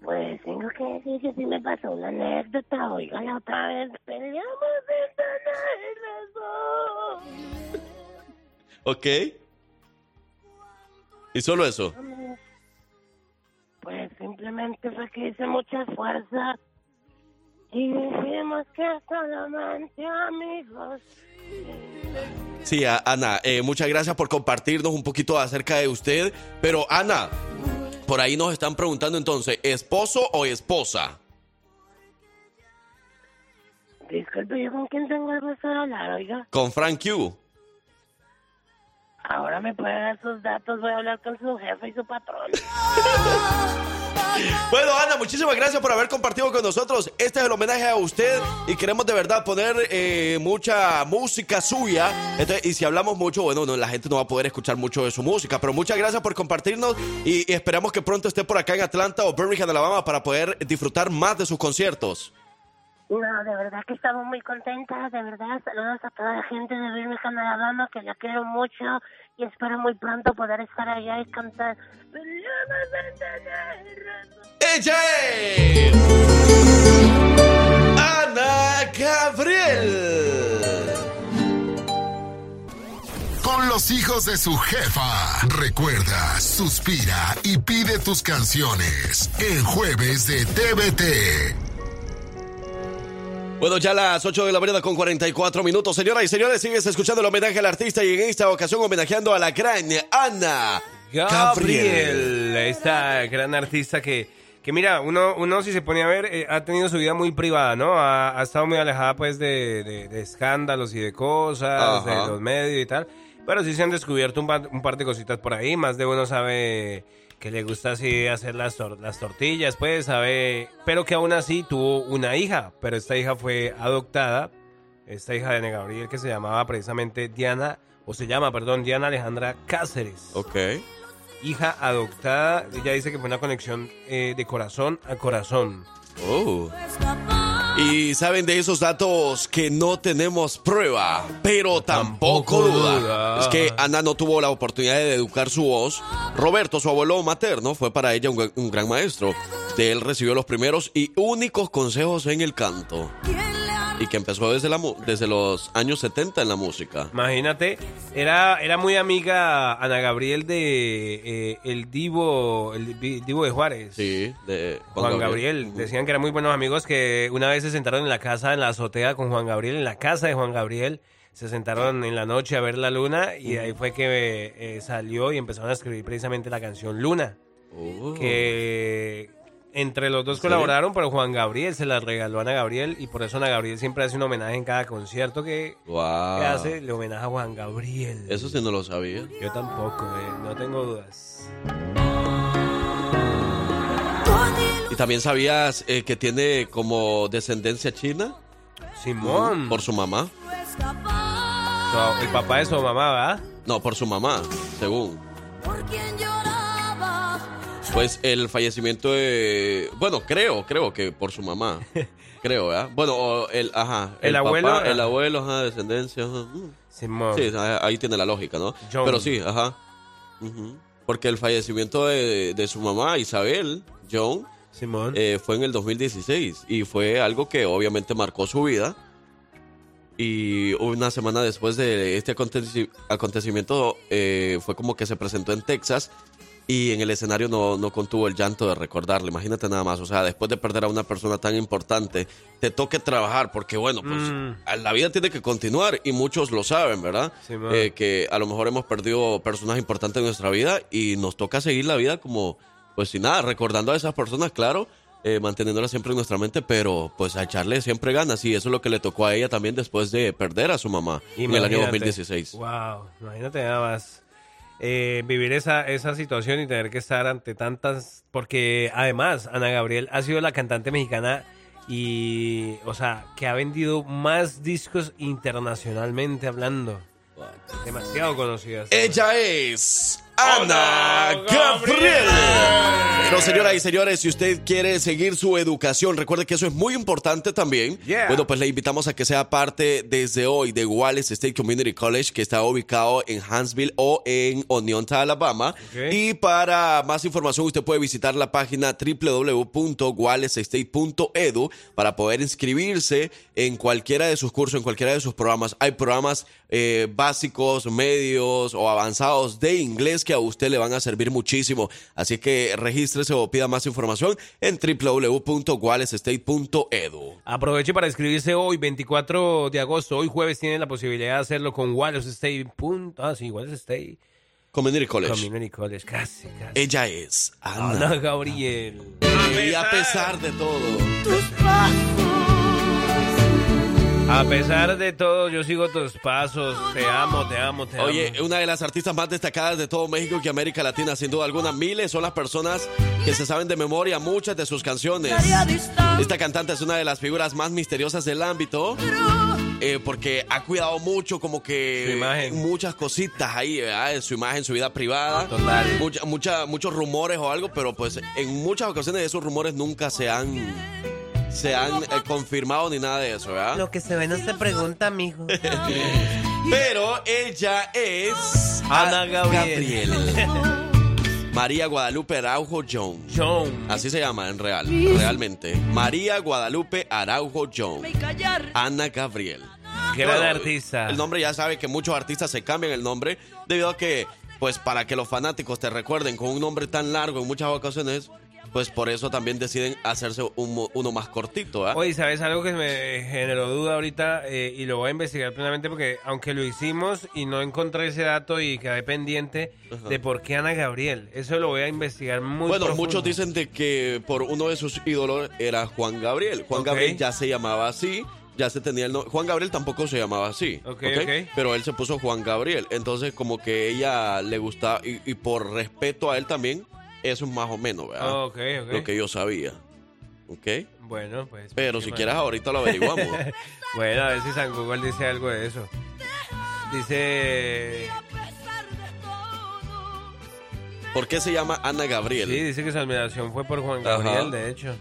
Pues tengo que decir que sí me pasó una anécdota, oiga la otra vez, peleamos razón. ¿Ok? ¿Y solo eso? Pues simplemente fue que hice mucha fuerza y dijimos que solamente amigos. Sí, Ana, eh, muchas gracias por compartirnos un poquito acerca de usted. Pero, Ana, por ahí nos están preguntando entonces, ¿esposo o esposa? Disculpe, ¿yo con quién tengo el gusto de hablar, oiga? Con Frank Q. Ahora me puede dar sus datos, voy a hablar con su jefe y su patrón. Bueno, Ana, muchísimas gracias por haber compartido con nosotros. Este es el homenaje a usted y queremos de verdad poner eh, mucha música suya. Entonces, y si hablamos mucho, bueno, no, la gente no va a poder escuchar mucho de su música. Pero muchas gracias por compartirnos y, y esperamos que pronto esté por acá en Atlanta o Birmingham, Alabama, para poder disfrutar más de sus conciertos. No, de verdad que estamos muy contentas, de verdad. Saludos a toda la gente de Birmingham, Alabama, que la quiero mucho y espero muy pronto poder estar allá y cantar. Peleamos en tener razón. ¡Ella es Ana Gabriel. con los hijos de su jefa. Recuerda, suspira y pide tus canciones en jueves de TVT. Bueno, ya las 8 de la mañana con 44 minutos. Señoras y señores, sigues escuchando el homenaje al artista y en esta ocasión homenajeando a la gran Ana Gabriel, esta gran artista que, que mira, uno, uno si se pone a ver, eh, ha tenido su vida muy privada, ¿no? Ha, ha estado muy alejada pues de, de- de escándalos y de cosas, Ajá. de los medios y tal. Pero sí se han descubierto un, par- un par de cositas por ahí. Más de uno sabe que le gusta así hacer las, tor- las tortillas, pues sabe. Pero que aún así tuvo una hija. Pero esta hija fue adoptada. Esta hija de Ana Gabriel que se llamaba precisamente Diana, o se llama, perdón, Diana Alejandra Cáceres. Ok. Hija adoptada, ella dice que fue una conexión eh, de corazón a corazón. Oh. Y saben de esos datos que no tenemos prueba, pero tampoco, Tampoco duda. duda. Es que Ana no tuvo la oportunidad de educar su voz. Roberto, su abuelo materno, fue para ella un gran maestro. De él recibió los primeros y únicos consejos en el canto. Y que empezó desde, la, desde los años 70 en la música. Imagínate, era, era muy amiga Ana Gabriel de eh, el divo, el di- divo de Juárez. Sí, de Juan, Gabriel. Decían que eran muy buenos amigos que una vez se sentaron en la casa, en la azotea con Juan Gabriel, en la casa de Juan Gabriel. Se sentaron en la noche a ver la luna y ahí fue que eh, salió y empezaron a escribir precisamente la canción Luna. Oh. Que entre los dos colaboraron, pero Juan Gabriel se la regaló a Ana Gabriel y por eso Ana Gabriel siempre hace un homenaje en cada concierto que, Wow. que hace, le homenaje a Juan Gabriel. Eso sí no lo sabía. Yo tampoco, eh, no tengo dudas. ¿Y también sabías eh, que tiene como descendencia china? Simón. Por su mamá. So, el papá de su mamá, ¿verdad? No, por su mamá, según. Pues el fallecimiento de... Bueno, creo, creo que por su mamá. Creo, ¿verdad? Bueno, el, ajá. El papá, abuelo, el ajá. abuelo, ajá, descendencia, ajá. mm. Simón. Sí, ahí tiene la lógica, ¿no? John. Pero sí, ajá. Porque el fallecimiento de, de su mamá, Isabel, John, Simón. eh, fue en el 2016 y fue algo que obviamente marcó su vida. Y una semana después de este aconteci- acontecimiento eh, fue como que se presentó en Texas y en el escenario no, no contuvo el llanto de recordarle. Imagínate nada más, o sea, después de perder a una persona tan importante, te toque trabajar porque bueno, pues Mm. la vida tiene que continuar y muchos lo saben, ¿verdad? Simón. Eh, que a lo mejor hemos perdido personas importantes en nuestra vida y nos toca seguir la vida como, pues sin nada, recordando a esas personas, claro, eh, manteniéndolas siempre en nuestra mente, pero pues a echarle siempre ganas y eso es lo que le tocó a ella también después de perder a su mamá en el año Imagínate. 2016. Wow, imagínate nada más. Eh, vivir esa, esa situación y tener que estar ante tantas. Porque además, Ana Gabriel ha sido la cantante mexicana y. O sea, que ha vendido más discos internacionalmente hablando. Demasiado conocidas. Ella es Ana Gabriel. Pero señoras y señores, si usted quiere seguir su educación, recuerde que eso es muy importante también. Yeah. Bueno, pues le invitamos a que sea parte desde hoy de Wallace State Community College, que está ubicado en Huntsville o en Oneonta, Alabama. Y para más información, usted puede visitar la página www.wallacestate.edu para poder inscribirse en cualquiera de sus cursos, en cualquiera de sus programas. Hay programas eh, básicos, medios o avanzados de inglés que a usted le van a servir muchísimo. Así que regístrese o pida más información en www.wallacestate.edu. Aproveche para inscribirse hoy, 24 de agosto. Hoy jueves tienen la posibilidad de hacerlo con Wallace State. Ah, sí, Wallace State. Community College. Community College, casi, casi. Ella es Ana. Ana Gabriel. Y a pesar de todo. A pesar de todo, yo sigo tus pasos. Te amo, te amo, te amo. Oye, una de las artistas más destacadas de todo México y América Latina, sin duda alguna, miles son las personas que se saben de memoria muchas de sus canciones. Esta cantante es una de las figuras más misteriosas del ámbito. eh, porque ha cuidado mucho como que Su imagen. muchas cositas ahí, ¿verdad? En su imagen, su vida privada. Total. Mucha, mucha- muchos rumores o algo, pero pues en muchas ocasiones esos rumores nunca se han, se han eh, confirmado ni nada de eso, ¿verdad? Lo que se ve no se pregunta, mijo. Pero ella es Ana Gabriel. María Guadalupe Araujo John. John. Así se llama en real, realmente. María Guadalupe Araujo John. Ana Gabriel. Gran Bueno, artista. El nombre ya sabe que muchos artistas se cambian el nombre debido a que, pues para que los fanáticos te recuerden con un nombre tan largo en muchas ocasiones, pues por eso también deciden hacerse un uno más cortito, ¿ah? Oye, ¿sabes algo que me generó duda ahorita? Eh, y lo voy a investigar plenamente porque aunque lo hicimos y no encontré ese dato y quedé pendiente de por qué Ana Gabriel. Eso lo voy a investigar muy Bueno, profundo. muchos dicen de que por uno de sus ídolos era Juan Gabriel. Juan. Gabriel ya se llamaba así, ya se tenía el nombre. Juan Gabriel tampoco se llamaba así. Ok, ¿ok? ok. Pero él se puso Juan Gabriel. Entonces, como que ella le gustaba, y, y por respeto a él también, eso es más o menos, ¿verdad? Ah. Lo que yo sabía. ¿Ok? Bueno, pues... Pero ¿qué si más? quieres, ahorita lo averiguamos. bueno, a ver si San Google dice algo de eso. Dice... ¿Por qué se llama Ana Gabriel? Sí, dice que su admiración fue por Juan Ajá. Gabriel, de hecho.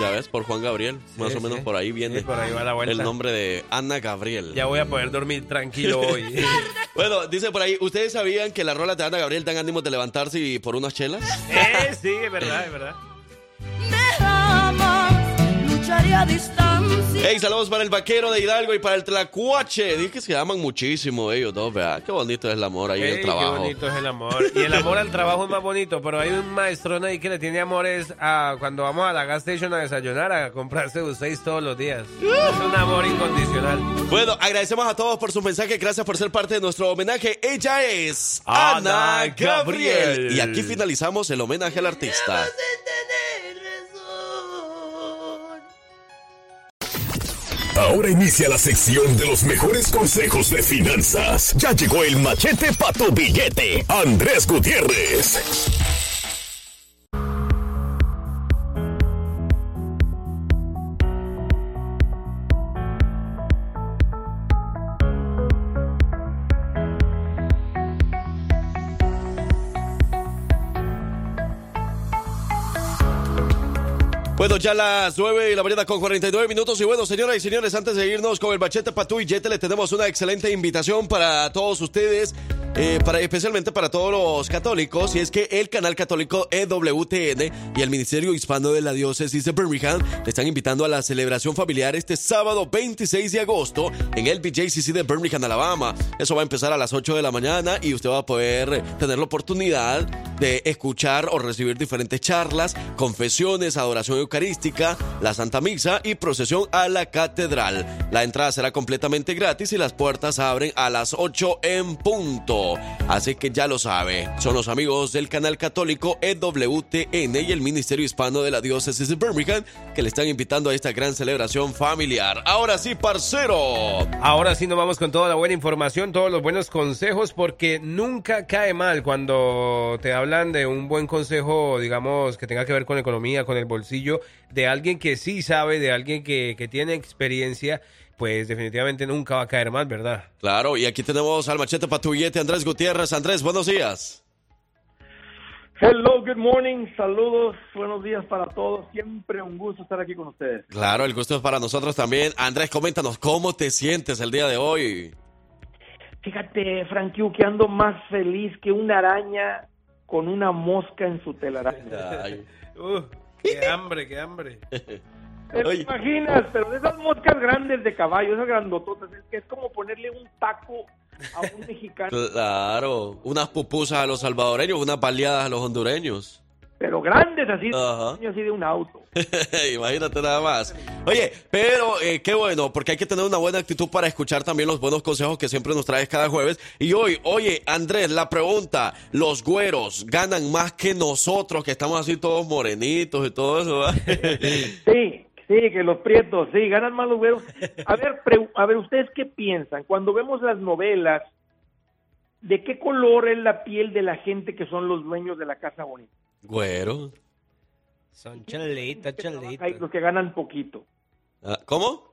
Ya ves, por Juan Gabriel. más o sí. menos por ahí viene Sí, por ahí va la el nombre de Ana Gabriel. Ya voy a poder dormir tranquilo hoy. Bueno, dice por ahí, ¿ustedes sabían que las rolas de Ana Gabriel dan ánimo de levantarse y por unas chelas? eh, sí, es verdad, es verdad. Lucharé a distancia. Hey, saludos para el vaquero de Hidalgo y para el Tlacuache. Dije que se aman muchísimo ellos dos, ¿verdad? Qué bonito es el amor ahí en Ey, el trabajo. Qué bonito es el amor. Y el amor al trabajo es más bonito, pero hay un maestrón ahí que le tiene amores a cuando vamos a la gas station a desayunar, a comprarse un seis todos los días. Es un amor incondicional. Bueno, agradecemos a todos por su mensaje. Gracias por ser parte de nuestro homenaje. Ella es Ana Ana Gabriel. Gabriel. Y aquí finalizamos el homenaje al artista. Ahora inicia la sección de los mejores consejos de finanzas. Ya llegó el machete para tu billete. Andrés Gutiérrez. Ya las 9 de la mañana con 49 minutos. Y bueno, señoras y señores, antes de irnos con el Bachete Patú y Yete, le tenemos una excelente invitación para todos ustedes, eh, para, especialmente para todos los católicos. Y es que el canal católico EWTN y el Ministerio Hispano de la Diócesis de Birmingham le están invitando a la celebración familiar este sábado 26 de agosto en el BJCC de Birmingham, Alabama. Eso va a empezar a las 8 de la mañana y usted va a poder tener la oportunidad de escuchar o recibir diferentes charlas, confesiones, adoración la Santa Misa y procesión a la catedral. La entrada será completamente gratis y las puertas abren a las 8 en punto. Así que ya lo sabe, son los amigos del canal católico EWTN y el Ministerio Hispano de la Diócesis de Birmingham que le están invitando a esta gran celebración familiar. Ahora sí, parcero. Ahora sí nos vamos con toda la buena información, todos los buenos consejos, porque nunca cae mal cuando te hablan de un buen consejo, digamos, que tenga que ver con economía, con el bolsillo, de alguien que sí sabe, de alguien que, que tiene experiencia, pues definitivamente nunca va a caer mal, ¿verdad? Claro, y aquí tenemos al machete patrullete Andrés Gutiérrez. Andrés, buenos días. Hello, good morning, saludos, buenos días para todos. Siempre un gusto estar aquí con ustedes. Claro, el gusto es para nosotros también. Andrés, coméntanos cómo te sientes el día de hoy. Fíjate, Frankie, que ando más feliz que una araña con una mosca en su telaraña. Ay. Uh, qué hambre, qué hambre. ¿Te lo imaginas? Pero de esas moscas grandes de caballo, esas grandototas, es que es como ponerle un taco a un mexicano, Claro, unas pupusas a los salvadoreños, unas baleadas a los hondureños. Pero grandes así, Ajá. así de un auto. Imagínate nada más. Oye, pero eh, qué bueno, porque hay que tener una buena actitud para escuchar también los buenos consejos que siempre nos traes cada jueves. Y hoy, oye, Andrés, la pregunta, ¿los güeros ganan más que nosotros, que estamos así todos morenitos y todo eso? Sí, sí, que los prietos, sí, ganan más los güeros. A ver, pre- a ver, ¿ustedes qué piensan? Cuando vemos las novelas, ¿de qué color es la piel de la gente que son los dueños de la casa bonita? Güero. Son chalitos. Hay los que ganan poquito. Ah, ¿Cómo?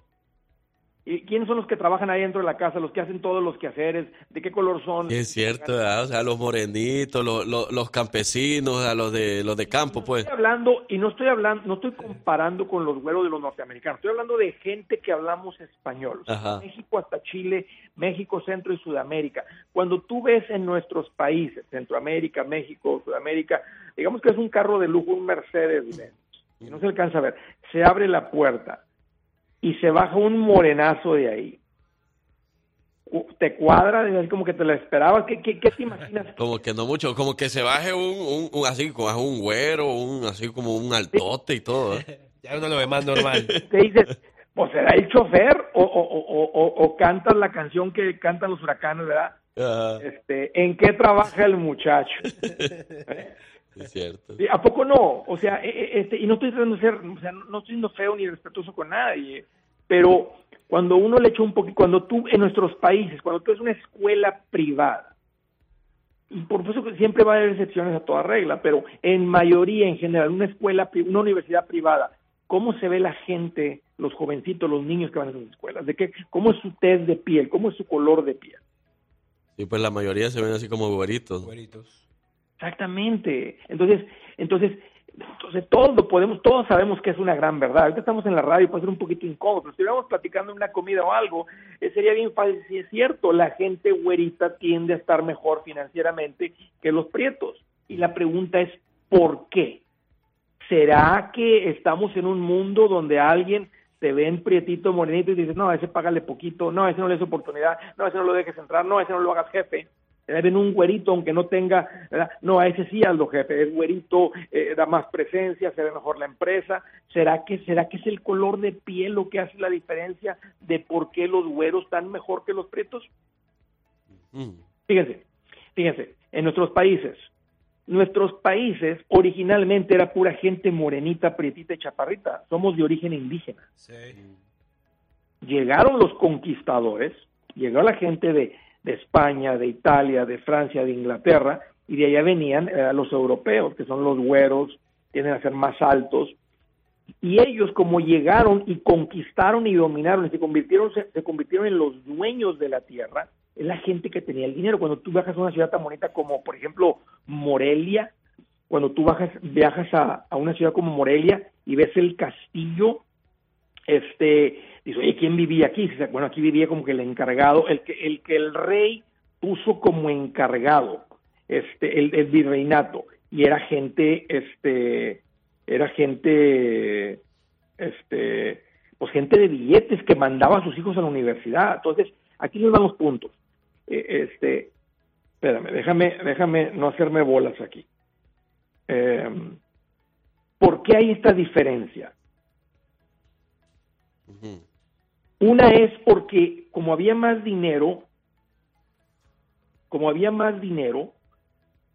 ¿Y quiénes son los que trabajan ahí dentro de la casa, los que hacen todos los quehaceres? ¿De qué color son? Sí, es cierto, o sea, los morenitos, los, los, los campesinos, a los de los de campo, pues. Estoy hablando, y no estoy hablando, no estoy comparando con los güeros de los norteamericanos, estoy hablando de gente que hablamos español. Ajá. México hasta Chile, México, Centro y Sudamérica. Cuando tú ves en nuestros países, Centroamérica, México, Sudamérica, digamos que es un carro de lujo, un Mercedes Benz, y no se alcanza a ver, se abre la puerta y se baja un morenazo de ahí. ¿Te cuadra? Es como que te lo esperabas. ¿Qué, qué, qué te imaginas? Como que no mucho, como que se baje un, un, un- así como un güero, un así como un altote y todo. ¿eh? Ya uno lo ve más normal. Te dices, pues será el chofer o, o, o, o, o cantas la canción que cantan los huracanes, ¿verdad? Ah, Este, ¿En qué trabaja el muchacho? Es cierto. Sí, ¿A poco no? O sea, e- e- este, y no estoy tratando de ser, o sea, no estoy siendo feo ni respetuoso con nadie, pero cuando uno le echa un poquito, cuando tú, en nuestros países, cuando tú eres una escuela privada, y por supuesto que siempre va a haber excepciones a toda regla, pero en mayoría, en general, una escuela, pri- una universidad privada, ¿cómo se ve la gente, los jovencitos, los niños que van a esas escuelas? ¿De qué, ¿Cómo es su tez de piel? ¿Cómo es su color de piel? Y pues la mayoría se ven así como güeritos. Exactamente. Entonces, entonces, entonces todos podemos, todos sabemos que es una gran verdad. Ahorita estamos en la radio puede ser un poquito incómodo, pero si estuviéramos platicando en una comida o algo, eh, sería bien fácil. Si es cierto, la gente güerita tiende a estar mejor financieramente que los prietos. Y la pregunta es, ¿por qué? ¿Será que estamos en un mundo donde alguien te ve en prietito, morenito y dices, no, a ese págale poquito, no, a ese no le des oportunidad, no, a ese no lo dejes entrar, no, a ese no lo hagas jefe? Eh, Ven un güerito, aunque no tenga, ¿verdad? no, a ese sí hazlo jefe, es güerito, eh, da más presencia, se ve mejor la empresa. ¿Será que, ¿Será que es el color de piel lo que hace la diferencia de por qué los güeros están mejor que los prietos? Mm. Fíjense, fíjense, en nuestros países, nuestros países originalmente era pura gente morenita, prietita y chaparrita. Somos de origen indígena. Llegaron los conquistadores, llegó la gente de, de España, de Italia, de Francia, de Inglaterra, y de allá venían eh, los europeos, que son los güeros, tienden a ser más altos, y ellos como llegaron y conquistaron y dominaron y se convirtieron se, convirtieron en los dueños de la tierra es la gente que tenía el dinero. Cuando tú viajas a una ciudad tan bonita como por ejemplo Morelia cuando tú bajas, viajas a, a una ciudad como Morelia y ves el castillo este dices oye quién vivía aquí bueno aquí vivía como que el encargado el que el que el rey puso como encargado este el, virreinato y era gente este era gente, este, pues gente de billetes que mandaba a sus hijos a la universidad. Entonces, aquí les van puntos. Eh, este, espérame, déjame, déjame no hacerme bolas aquí. Eh, ¿Por qué hay esta diferencia? Una es porque como había más dinero, como había más dinero,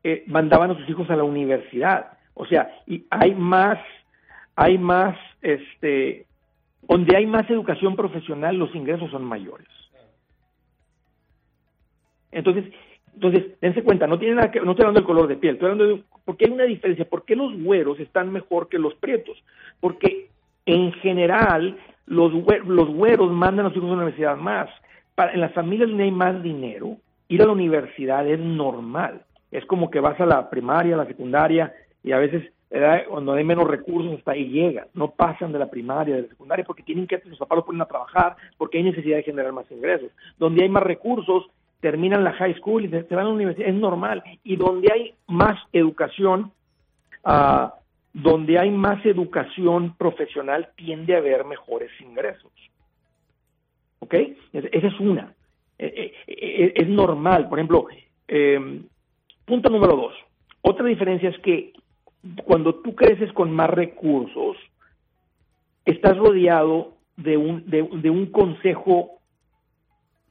eh, mandaban a sus hijos a la universidad. O sea, y hay más, hay más, este, donde hay más educación profesional, los ingresos son mayores. Entonces, entonces, dense cuenta, no tiene nada que, no estoy hablando del color de piel, estoy hablando de, porque hay una diferencia, ¿por qué los güeros están mejor que los prietos? Porque en general, los, los güeros mandan a los hijos a la universidad más. Para, en las familias donde hay más dinero, ir a la universidad es normal. Es como que vas a la primaria, a la secundaria, y a veces cuando hay menos recursos hasta ahí llegan, no pasan de la primaria, de la secundaria, porque tienen que, sus papás los ponen a trabajar, porque hay necesidad de generar más ingresos. Donde hay más recursos, terminan la high school y se, van a la universidad, es normal. Y donde hay más educación, ah, donde hay más educación profesional, tiende a haber mejores ingresos. ¿Ok? Es- Esa es una. Eh, eh, eh, Es normal. Por ejemplo, eh, punto número dos. Otra diferencia es que cuando tú creces con más recursos, estás rodeado de un, de un consejo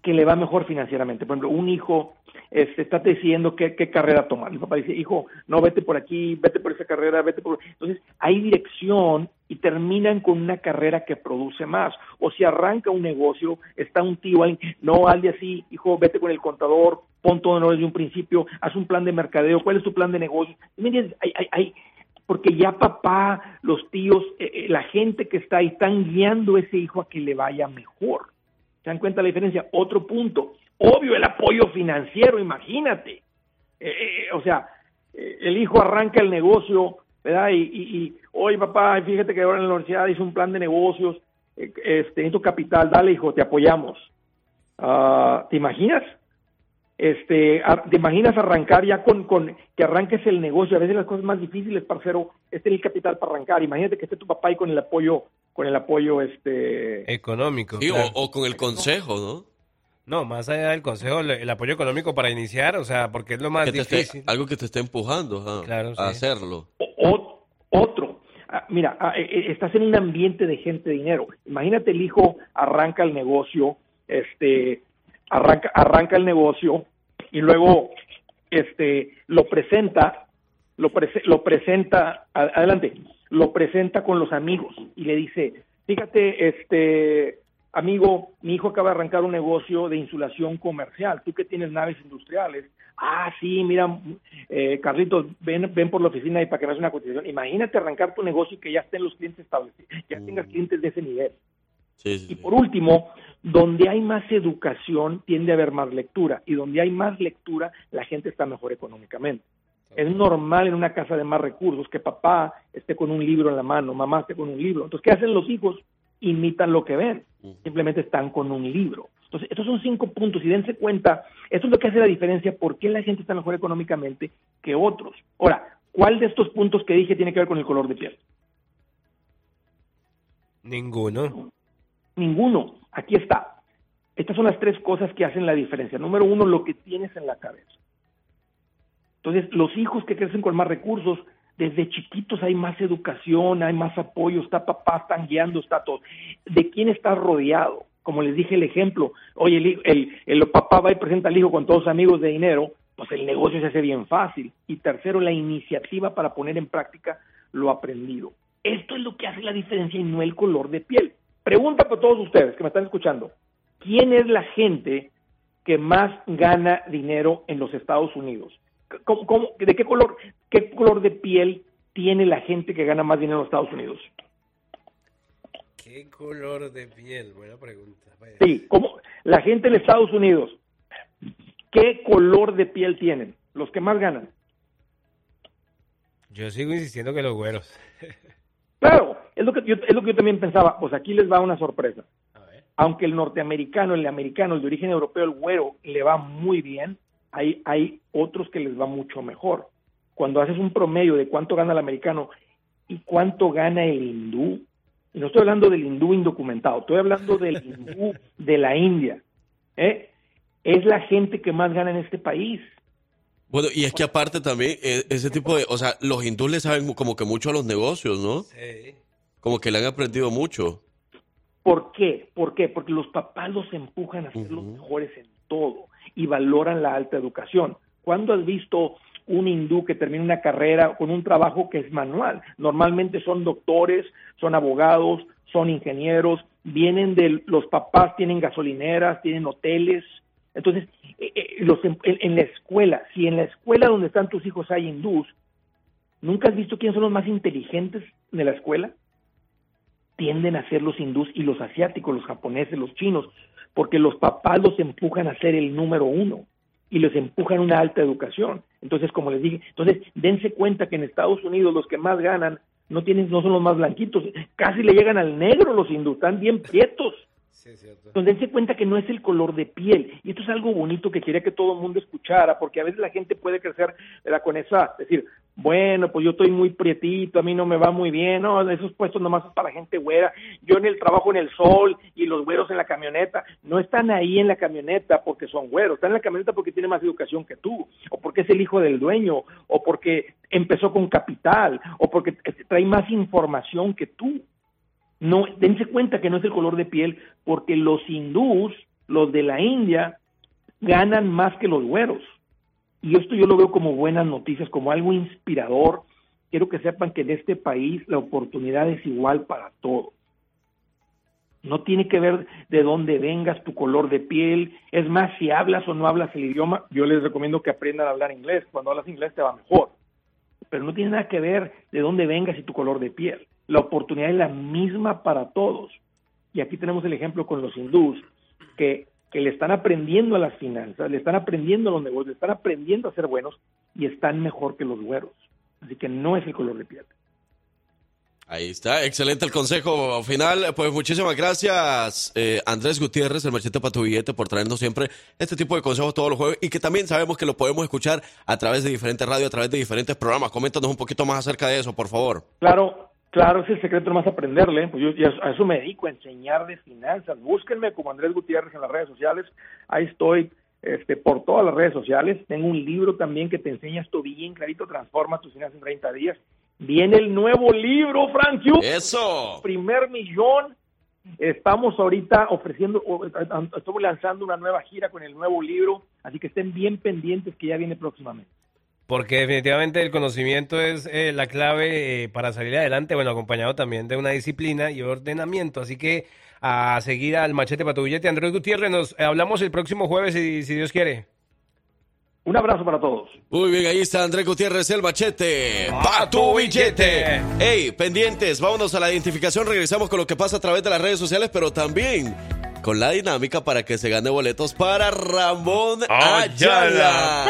que le va mejor financieramente. Por ejemplo, un hijo este, está decidiendo qué, qué carrera tomar. El papá dice, hijo, no, vete por aquí, vete por esa carrera, vete por... Entonces, hay dirección y terminan con una carrera que produce más. O si arranca un negocio, está un tío ahí, no, hazle así, hijo, vete con el contador, pon todo en orden desde un principio, haz un plan de mercadeo, ¿cuál es tu plan de negocio? Porque ya papá, los tíos, eh, eh, la gente que está ahí están guiando a ese hijo a que le vaya mejor. ¿Se dan cuenta la diferencia? Otro punto, obvio el apoyo financiero, imagínate. Eh, eh, o sea, eh, el hijo arranca el negocio, ¿verdad? Y, y, y, oye papá, fíjate que ahora en la universidad hice un plan de negocios, eh, este, necesito capital, dale hijo, te apoyamos. Ah, ¿Te imaginas? Este, ¿Te imaginas arrancar ya con, con que arranques el negocio? A veces las cosas más difíciles, parcero, es tener el capital para arrancar. Imagínate que esté tu papá ahí con el apoyo con el apoyo este Económico. Sí, o- claro. o, con el consejo, ¿no? No, más allá del consejo, el, apoyo económico para iniciar, o sea, porque es lo más esté- difícil. algo que te esté empujando Claro, a sí. hacerlo. O- otro. Ah, mira, ah, eh, eh, estás en un ambiente de gente de dinero. Imagínate el hijo arranca el negocio, este, arranca, arranca el negocio y luego, este, lo presenta, lo, prese- lo presenta, adelante, lo presenta con los amigos y le dice, fíjate, este, amigo, mi hijo acaba de arrancar un negocio de insulación comercial, tú que tienes naves industriales, ah, sí, mira, eh, Carlitos, ven, ven por la oficina y para que me hagas una cotización. Imagínate arrancar tu negocio y que ya estén los clientes establecidos, ya tengas clientes de ese nivel. Sí, sí, Y por último, donde hay más educación tiende a haber más lectura y donde hay más lectura la gente está mejor económicamente. Es normal en una casa de más recursos que papá esté con un libro en la mano, mamá esté con un libro. Entonces, ¿qué hacen los hijos? Imitan lo que ven. Simplemente están con un libro. Entonces, estos son cinco puntos y dense cuenta, esto es lo que hace la diferencia, por qué la gente está mejor económicamente que otros. Ahora, ¿cuál de estos puntos que dije tiene que ver con el color de piel? Ninguno. Ninguno. Aquí está. Estas son las tres cosas que hacen la diferencia. Número uno, lo que tienes en la cabeza. Entonces, los hijos que crecen con más recursos, desde chiquitos hay más educación, hay más apoyo, está papá, están guiando, está todo. ¿De quién estás rodeado? Como les dije el ejemplo, oye, el, el, el papá va y presenta al hijo con todos amigos de dinero, pues el negocio se hace bien fácil. Y tercero, la iniciativa para poner en práctica lo aprendido. Esto es lo que hace la diferencia y no el color de piel. Pregunta para todos ustedes que me están escuchando. ¿Quién es la gente que más gana dinero en los Estados Unidos? ¿Cómo- cómo- de qué color, qué color de piel tiene la gente que gana más dinero en los Estados Unidos? ¿Qué color de piel? Buena pregunta. Vaya. Sí, ¿cómo? La gente en Estados Unidos, ¿qué color de piel tienen? Los que más ganan. Yo sigo insistiendo que los güeros. Claro, es lo que yo, es lo que yo también pensaba. Pues aquí les va una sorpresa. Aunque el norteamericano, el americano, el de origen europeo, el güero, le va muy bien, hay, hay otros que les va mucho mejor. Cuando haces un promedio de cuánto gana el americano y cuánto gana el hindú, y no estoy hablando del hindú indocumentado, estoy hablando del hindú de la India, ¿eh? es la gente que más gana en este país. Bueno, y es que aparte también, eh, ese tipo de, o sea, los hindúes le saben como que mucho a los negocios, ¿no? Como que le han aprendido mucho. ¿Por qué? ¿Por qué? Porque los papás los empujan a ser los mejores en todo y valoran la alta educación. ¿Cuándo has visto un hindú que termina una carrera con un trabajo que es manual? Normalmente son doctores, son abogados, son ingenieros, vienen de los papás, tienen gasolineras, tienen hoteles. Entonces, eh, eh, los em- en, en la escuela, si en la escuela donde están tus hijos hay hindús, ¿nunca has visto quiénes son los más inteligentes de la escuela? tienden a ser los hindús y los asiáticos, los japoneses, los chinos, porque los papás los empujan a ser el número uno y les empujan una alta educación. Entonces, como les dije, entonces dense cuenta que en Estados Unidos los que más ganan no tienen, no son los más blanquitos, casi le llegan al negro los hindús, están bien prietos. Entonces dense cuenta que no es el color de piel. Y esto es algo bonito que quería que todo el mundo escuchara, porque a veces la gente puede crecer con esa, decir, bueno, pues yo estoy muy prietito, a mí no me va muy bien, no, esos puestos nomás es para gente güera, yo en el trabajo en el sol y los güeros en la camioneta, no están ahí en la camioneta porque son güeros, están en la camioneta porque tiene más educación que tú, o porque es el hijo del dueño, o porque empezó con capital, o porque trae más información que tú. No, dense cuenta que no es el color de piel, porque los hindús, los de la India, ganan más que los güeros. Y esto yo lo veo como buenas noticias, como algo inspirador. Quiero que sepan que en este país la oportunidad es igual para todos. No tiene que ver de dónde vengas, tu color de piel. Es más, si hablas o no hablas el idioma, yo les recomiendo que aprendan a hablar inglés. Cuando hablas inglés te va mejor. Pero no tiene nada que ver de dónde vengas y tu color de piel. La oportunidad es la misma para todos. Y aquí tenemos el ejemplo con los hindús, que, que le están aprendiendo a las finanzas, le están aprendiendo a los negocios, le están aprendiendo a ser buenos y están mejor que los güeros. Así que no es el color de piel. Ahí está, excelente el consejo final. Pues muchísimas gracias, eh, Andrés Gutiérrez, el machete para tu billete, por traernos siempre este tipo de consejos todos los jueves y que también sabemos que lo podemos escuchar a través de diferentes radios, a través de diferentes programas. Coméntanos un poquito más acerca de eso, por favor. Claro, Claro, es el secreto más aprenderle. Pues yo ya a eso me dedico, a enseñar de finanzas. Búsquenme como Andrés Gutiérrez en las redes sociales. Ahí estoy este, por todas las redes sociales. Tengo un libro también que te enseña esto bien clarito, Transforma tus finanzas en 30 días. Viene el nuevo libro, Frank. Eso. Primer millón. Estamos ahorita ofreciendo, estamos lanzando una nueva gira con el nuevo libro, así que estén bien pendientes que ya viene próximamente. Porque definitivamente el conocimiento es eh, la clave eh, para salir adelante, bueno, acompañado también de una disciplina y ordenamiento. Así que a seguir al machete para tu billete. Andrés Gutiérrez, nos eh, hablamos el próximo jueves, si, si Dios quiere. Un abrazo para todos. Muy bien, ahí está Andrés Gutiérrez, el machete. ¡Pa tu billete! Ey, pendientes, vámonos a la identificación. Regresamos con lo que pasa a través de las redes sociales, pero también con la dinámica para que se gane boletos para Ramón Ayala.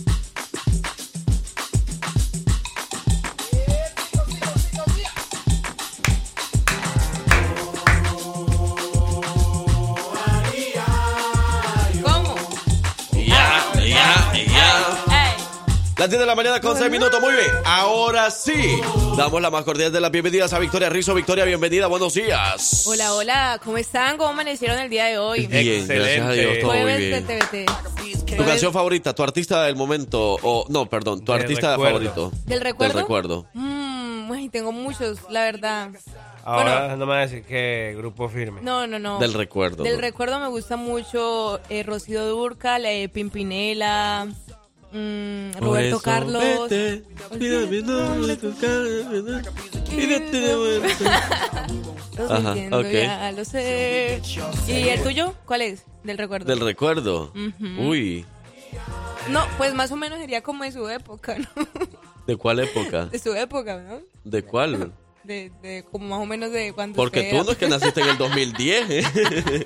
Las 10 de la mañana con 6 minutos, muy bien. Ahora sí, damos la más cordial de las bienvenidas a Victoria Rizzo. Victoria, bienvenida, buenos días. Hola, hola, ¿cómo están? ¿Cómo amanecieron el día de hoy? Bien, gracias a Dios, todo muy bien. de TVT. ¿Tu canción favorita, tu artista del momento, o no, perdón, tu Del artista recuerdo. favorito? ¿Del recuerdo? Del recuerdo. Mm, ay, tengo muchos, la verdad. Ahora no me va a decir que grupo firme. No, no, no. Del recuerdo. Del ¿no? recuerdo me gusta mucho eh, Rocío Durcal, eh, Pimpinela, mm, Por Roberto eso, Carlos. vete, olvida mi nombre, tu cara, y vete de vuelta. Los Ajá, entiendo, ok. ya lo sé. ¿Y el tuyo? ¿Cuál es? Del recuerdo. Del recuerdo. Uy, No, pues más o menos sería como de su época, ¿no? ¿de cuál época? De su época, ¿no? ¿De cuál? De, de como más o menos de cuando Porque tú era- no es que naciste en el 2010. ¿eh?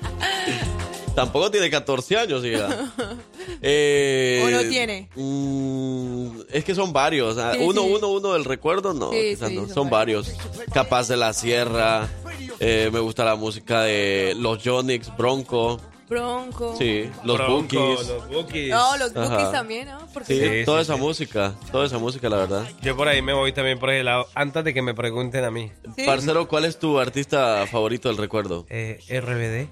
Tampoco tiene 14 años, hija. Eh, ¿O no tiene? mm, es que son varios. ah, Sí, uno, sí. uno, uno del recuerdo, no. Sí, quizás sí, no. son Son varios. Capaz de la Sierra. eh, me gusta la música de los Jonix, Bronco. Bronco. Sí, los Bronco, Bookies. los Bookies. No, los Ajá. Bookies también, ¿no? Porque Sí, Sí, toda sí, esa sí. música. Toda esa música, la verdad. Yo por ahí me voy también por ese lado, antes de que me pregunten a mí. Sí. Parcero, ¿cuál es tu artista favorito del recuerdo? Eh, RBD.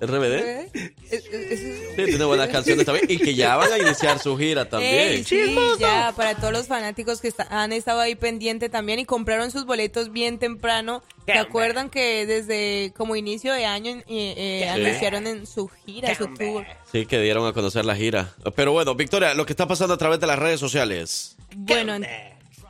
¿RBD? Sí, tiene buenas canciones también. Y que ya van a iniciar su gira también. Ey, sí, ya, para todos los fanáticos que está- han estado ahí pendiente también y compraron sus boletos bien temprano. ¿Se acuerdan que desde como inicio de año eh, eh, anunciaron en su gira, su tour? Sí, que dieron a conocer la gira. Pero bueno, Victoria, lo que está pasando a través de las redes sociales. Bueno,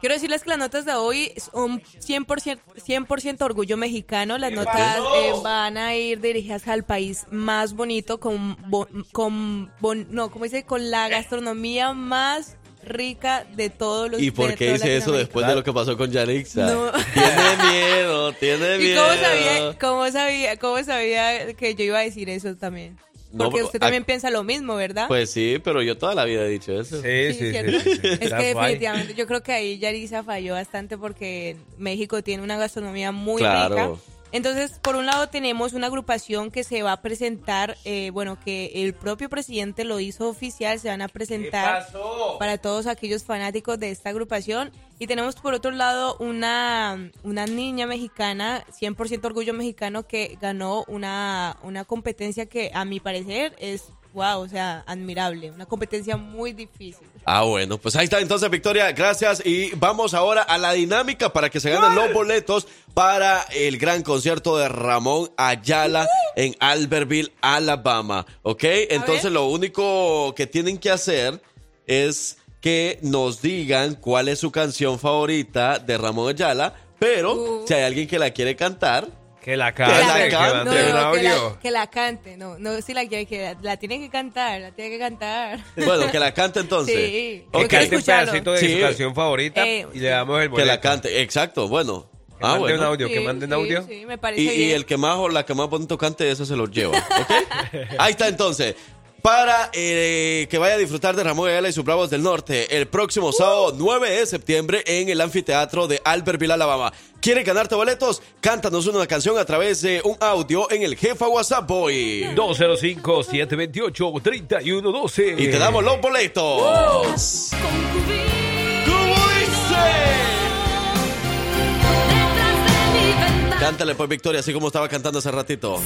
quiero decirles que las notas de hoy son 100%, 100 orgullo mexicano. Las notas eh, van a ir dirigidas al país más bonito, con, bo- con bon- no, ¿cómo dice? Con la gastronomía más rica de todos los ¿Y por qué dice eso después de lo que pasó con Yarixa? No. Tiene miedo, tiene ¿Y miedo. cómo sabía, cómo sabía, cómo sabía que yo iba a decir eso también? No, Porque usted también piensa lo mismo, ¿verdad? Pues sí, pero yo toda la vida he dicho eso. Sí, Sí, ¿cierto? Es que definitivamente yo creo que ahí Yarisa falló bastante porque México tiene una gastronomía muy Claro. rica. Entonces, por un lado tenemos una agrupación que se va a presentar, eh, bueno, que el propio presidente lo hizo oficial, se van a presentar para todos aquellos fanáticos de esta agrupación. Y tenemos por otro lado una, una niña mexicana, 100% orgullo mexicano, que ganó una, una competencia que a mi parecer es, wow, o sea, admirable, una competencia muy difícil. Ah, bueno, pues ahí está entonces, Victoria. Gracias. Y vamos ahora a la dinámica para que se ganen los boletos para el gran concierto de Ramón Ayala en Albertville, Alabama. ¿Ok? Entonces, lo único que tienen que hacer es que nos digan cuál es su canción favorita de Ramón Ayala. Pero si hay alguien que la quiere cantar, que la cante, que que cante. No, un que la, que la cante, no, no si la quiere, que la, la tiene que cantar, la tiene que cantar. Bueno, que la cante entonces. Sí. Que Ok. cante un escucharlo. pedacito de Sí. su canción favorita Eh, y le damos el Que boleto. la cante, exacto, bueno. Que ah, mande bueno. un audio, que manden sí, audio. sí, me parece Y, y el que más o la que más bonito cante, ese se los lleva. ¿Ok? Ahí está entonces. Para eh, que vaya a disfrutar de Ramón Ayala y sus Bravos del Norte el próximo sábado 9 de septiembre en el anfiteatro de Albertville, Alabama. ¿Quiere ganarte boletos? Cántanos una canción a través de un audio en el Jefa WhatsApp Boy. 205-728-3112. Y te damos los boletos. ¿Cómo dice? Cántale pues Victoria, así como estaba cantando hace ratito.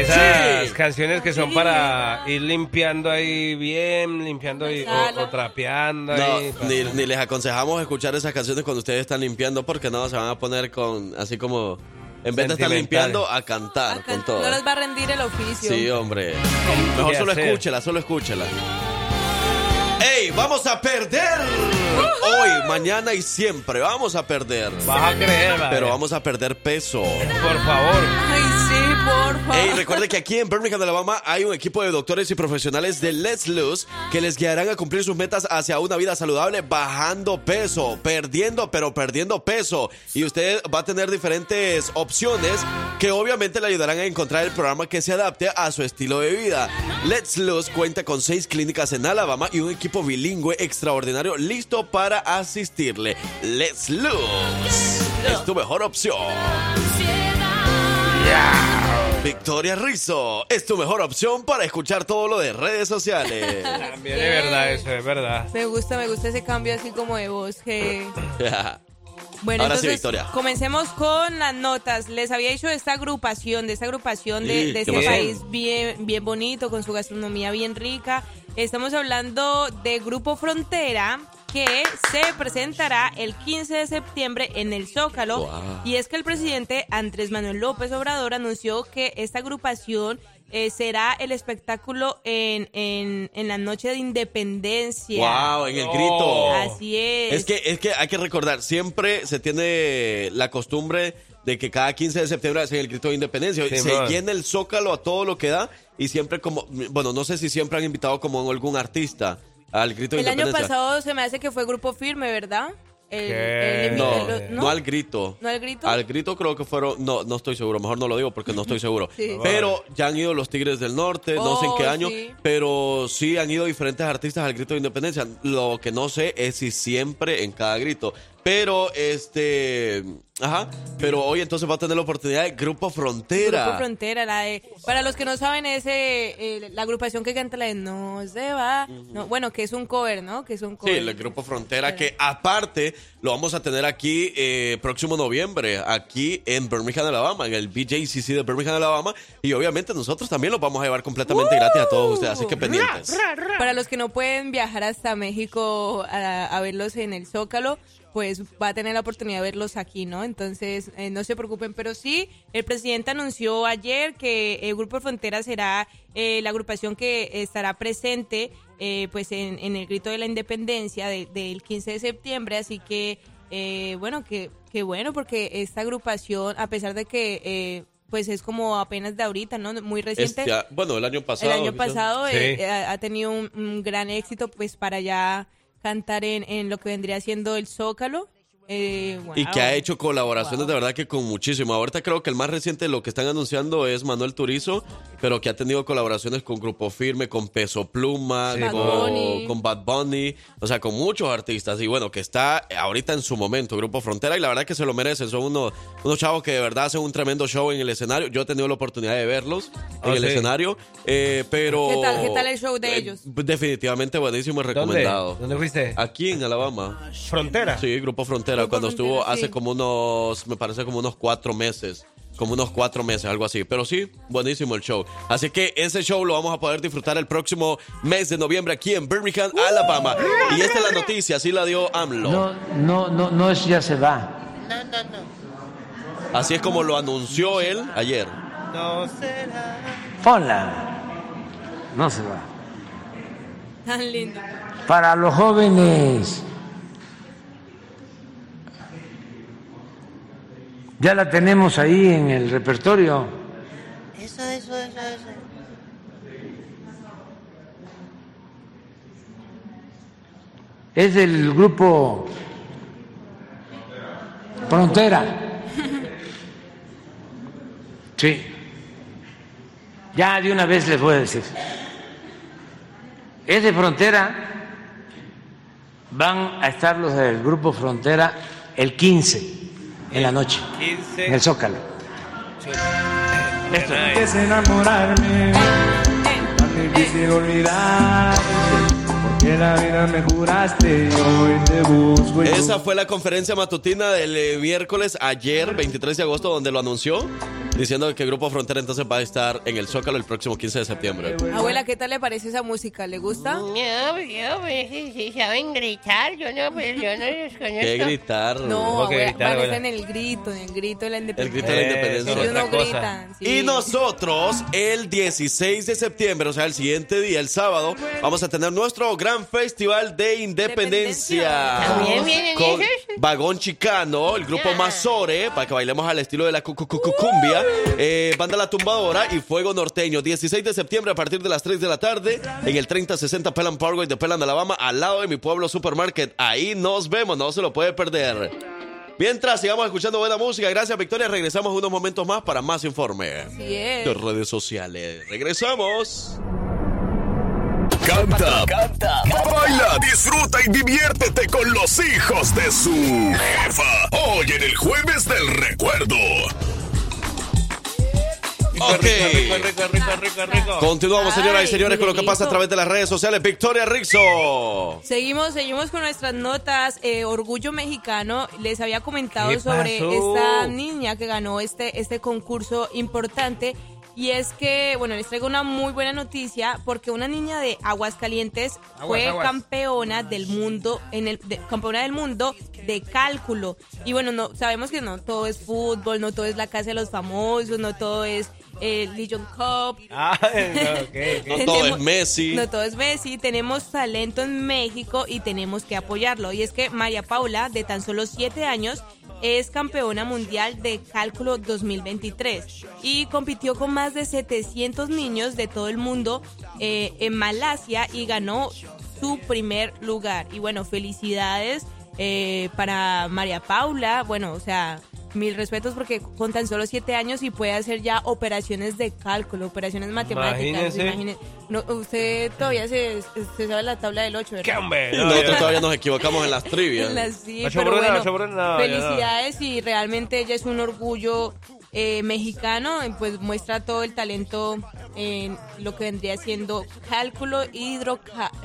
Esas Sí. canciones que son para ir limpiando ahí bien, limpiando ahí, o, o trapeando No, ahí. ni, ni les aconsejamos escuchar esas canciones cuando ustedes están limpiando porque no, se van a poner con, así como, en vez de estar limpiando, a cantar con todo. No les va a rendir el oficio. Sí, hombre. Mejor ¿Qué solo escúchela, solo escúchela. ¡Vamos a perder! Hoy, mañana y siempre vamos a perder. Vas a creer, madre. Pero vamos a perder peso. Por favor. Ay, sí, por favor. Ey, recuerde que aquí en Birmingham, Alabama, hay un equipo de doctores y profesionales de Let's Lose que les guiarán a cumplir sus metas hacia una vida saludable, bajando peso, perdiendo, pero perdiendo peso. Y usted va a tener diferentes opciones que obviamente le ayudarán a encontrar el programa que se adapte a su estilo de vida. Let's Lose cuenta con seis clínicas en Alabama y un equipo bilingüe extraordinario listo para asistirle. Let's Lose es tu mejor opción. Victoria Rizzo es tu mejor opción para escuchar todo lo de redes sociales. También es verdad eso, es verdad. Me gusta, me gusta ese cambio así como de voz que... Bueno, Ahora sí, entonces Victoria. comencemos con las notas. Les había dicho de esta agrupación, de esta agrupación de, Sí, de ¿qué este pasó? país bien, bien bonito, con su gastronomía bien rica. Estamos hablando de Grupo Frontera, que se presentará el 15 de septiembre en el Zócalo. Wow. Y es que el presidente Andrés Manuel López Obrador anunció que esta agrupación eh, será el espectáculo en, en, en la noche de independencia. Wow, en el grito. Así es. Es que, es que hay que recordar, siempre se tiene la costumbre de que cada 15 de septiembre hacen el grito de independencia. Sí, se man. llena el zócalo a todo lo que da y siempre como, bueno, no sé si siempre han invitado como algún artista al grito de El año independencia. pasado se me hace que fue Grupo Firme, ¿verdad? El- ¿Qué? el- No, el- no, al grito. ¿No al grito? Al grito creo que fueron, no, no estoy seguro, mejor no lo digo porque no estoy seguro. Sí. Pero ya han ido los Tigres del Norte, no sé en qué Oh, año, sí. pero sí han ido diferentes artistas al grito de independencia. Lo que no sé es si siempre en cada grito. Pero este, ajá, pero hoy entonces va a tener la oportunidad de Grupo Frontera. Grupo Frontera, la de, para los que no saben, es eh, la agrupación que canta la de No se va. No, bueno, que es un cover, ¿no? Que es un Sí, cover. el Grupo Frontera, que aparte lo vamos a tener aquí eh, próximo noviembre, aquí en Birmingham, Alabama, en el BJCC de Birmingham, Alabama. Y obviamente nosotros también lo vamos a llevar completamente gratis a todos ustedes, así que pendientes. Para los que no pueden viajar hasta México a, a verlos en el Zócalo, pues va a tener la oportunidad de verlos aquí, ¿no? Entonces, eh, no se preocupen. Pero sí, el presidente anunció ayer que el Grupo Frontera será eh, la agrupación que estará presente eh, pues en, en el grito de la independencia de- del 15 de septiembre. Así que, eh, bueno, que, que bueno, porque esta agrupación, a pesar de que... eh, pues es como apenas de ahorita, ¿no? Muy reciente. Este, bueno, el año pasado. El año pasado Sí. eh, ha, ha tenido un, un gran éxito pues para ya cantar en, en lo que vendría siendo el Zócalo. Eh, Y que ha hecho colaboraciones de verdad que con muchísimo. Ahorita creo que el más reciente lo que están anunciando es Manuel Turizo, pero que ha tenido colaboraciones con Grupo Firme, con Peso Pluma, Sí. Con, Bad Bunny, o sea, con muchos artistas. Y bueno, que está ahorita en su momento, Grupo Frontera, y la verdad que se lo merecen. Son unos, unos chavos que de verdad hacen un tremendo show en el escenario. Yo he tenido la oportunidad de verlos en Ah, el escenario, eh, pero... ¿Qué tal, ¿Qué tal el show de Eh, ellos? Definitivamente buenísimo y ¿Dónde? recomendado. ¿Dónde fuiste? Aquí en Alabama. Frontera. Sí, Grupo Frontera, Cuando estuvo hace sí. como unos, me parece como unos cuatro meses. Como unos cuatro meses, algo así. Pero sí, buenísimo el show. Así que ese show lo vamos a poder disfrutar el próximo mes de noviembre aquí en Birmingham, Alabama. Y esta es la noticia, así la dio AMLO. No, no, no, no es ya se va. No, no, no. Así es como lo anunció él ayer. No será. Ponla. No se va. Tan lindo. Para los jóvenes. Ya la tenemos ahí en el repertorio. Eso, eso, eso, eso. Es del grupo Frontera. Sí. Ya de una vez les voy a decir. Es de frontera. Van a estar los del grupo Frontera el 15 en la noche, 15. en el Zócalo. Esto. Es enamorarme, difícil olvidar, porque la vida me juraste y hoy te busco. y Esa fue la conferencia matutina del eh, miércoles ayer, 23 de agosto, donde lo anunció, diciendo que Grupo Frontera entonces va a estar en el Zócalo el próximo 15 de septiembre. Abuela, ¿qué tal le parece esa música? ¿Le gusta? No, yo, pues, si, si saben gritar, yo no, pues, yo no los conozco. ¿Qué gritar? No, ¿Cómo que abuela, gritar, abuela? el grito, en el grito de la El independencia. grito de la independencia. Ellos no gritan. sí. Y nosotros, el 16 de septiembre, o sea, el siguiente día, el sábado, vamos a tener nuestro gran festival de independencia. ¿También vienen Con? Vagón Chicano, el grupo Mazore, para que bailemos al estilo de la cu- cu- cu- cumbia, eh, Banda La Tumbadora y Fuego Norteño. 16 de septiembre a partir de las 3 de la tarde en el 3060 Pelham Parkway de Pelham, Alabama, al lado de mi pueblo Supermarket. Ahí nos vemos, no se lo puede perder. Mientras sigamos escuchando buena música, gracias Victoria. Regresamos unos momentos más para más informe de redes sociales. Regresamos. Canta, canta, baila, disfruta y diviértete con los hijos de su jefa. Hoy en el jueves del recuerdo. Ok. Rico, rico, rico, rico, rico. Continuamos, señoras y señores, con lo que pasa a través de las redes sociales. Victoria Rixo. Seguimos, seguimos con nuestras notas. Eh, Orgullo Mexicano. Les había comentado ¿Qué sobre pasó? esta niña que ganó este, este concurso importante. Y es que, bueno, les traigo una muy buena noticia porque una niña de Aguascalientes Aguas, fue aguas. campeona del mundo, en el, de- campeona del mundo de cálculo. Y bueno, no sabemos que no todo es fútbol, no todo es la casa de los famosos, no todo es eh, Legion Cup. Ah, no, ok, ok. No todo es Messi. No todo es Messi. Tenemos talento en México y tenemos que apoyarlo. Y es que María Paula, de tan solo 7 años, es campeona mundial de cálculo 2023 y compitió con más de 700 niños de todo el mundo eh, en Malasia y ganó su primer lugar. Y bueno, felicidades eh, para María Paula. Bueno, o sea, mil respetos porque con tan solo 7 años y puede hacer ya operaciones de cálculo, operaciones matemáticas. Imagínese. No, usted todavía se, se sabe la tabla del 8, ¿verdad? ¡Qué hombre! No, Nosotros todavía nos equivocamos en las trivias. Las- sí, pero bueno, no. felicidades y realmente ella es un orgullo eh, mexicano, y pues muestra todo el talento en lo que vendría siendo cálculo hidrocálculo.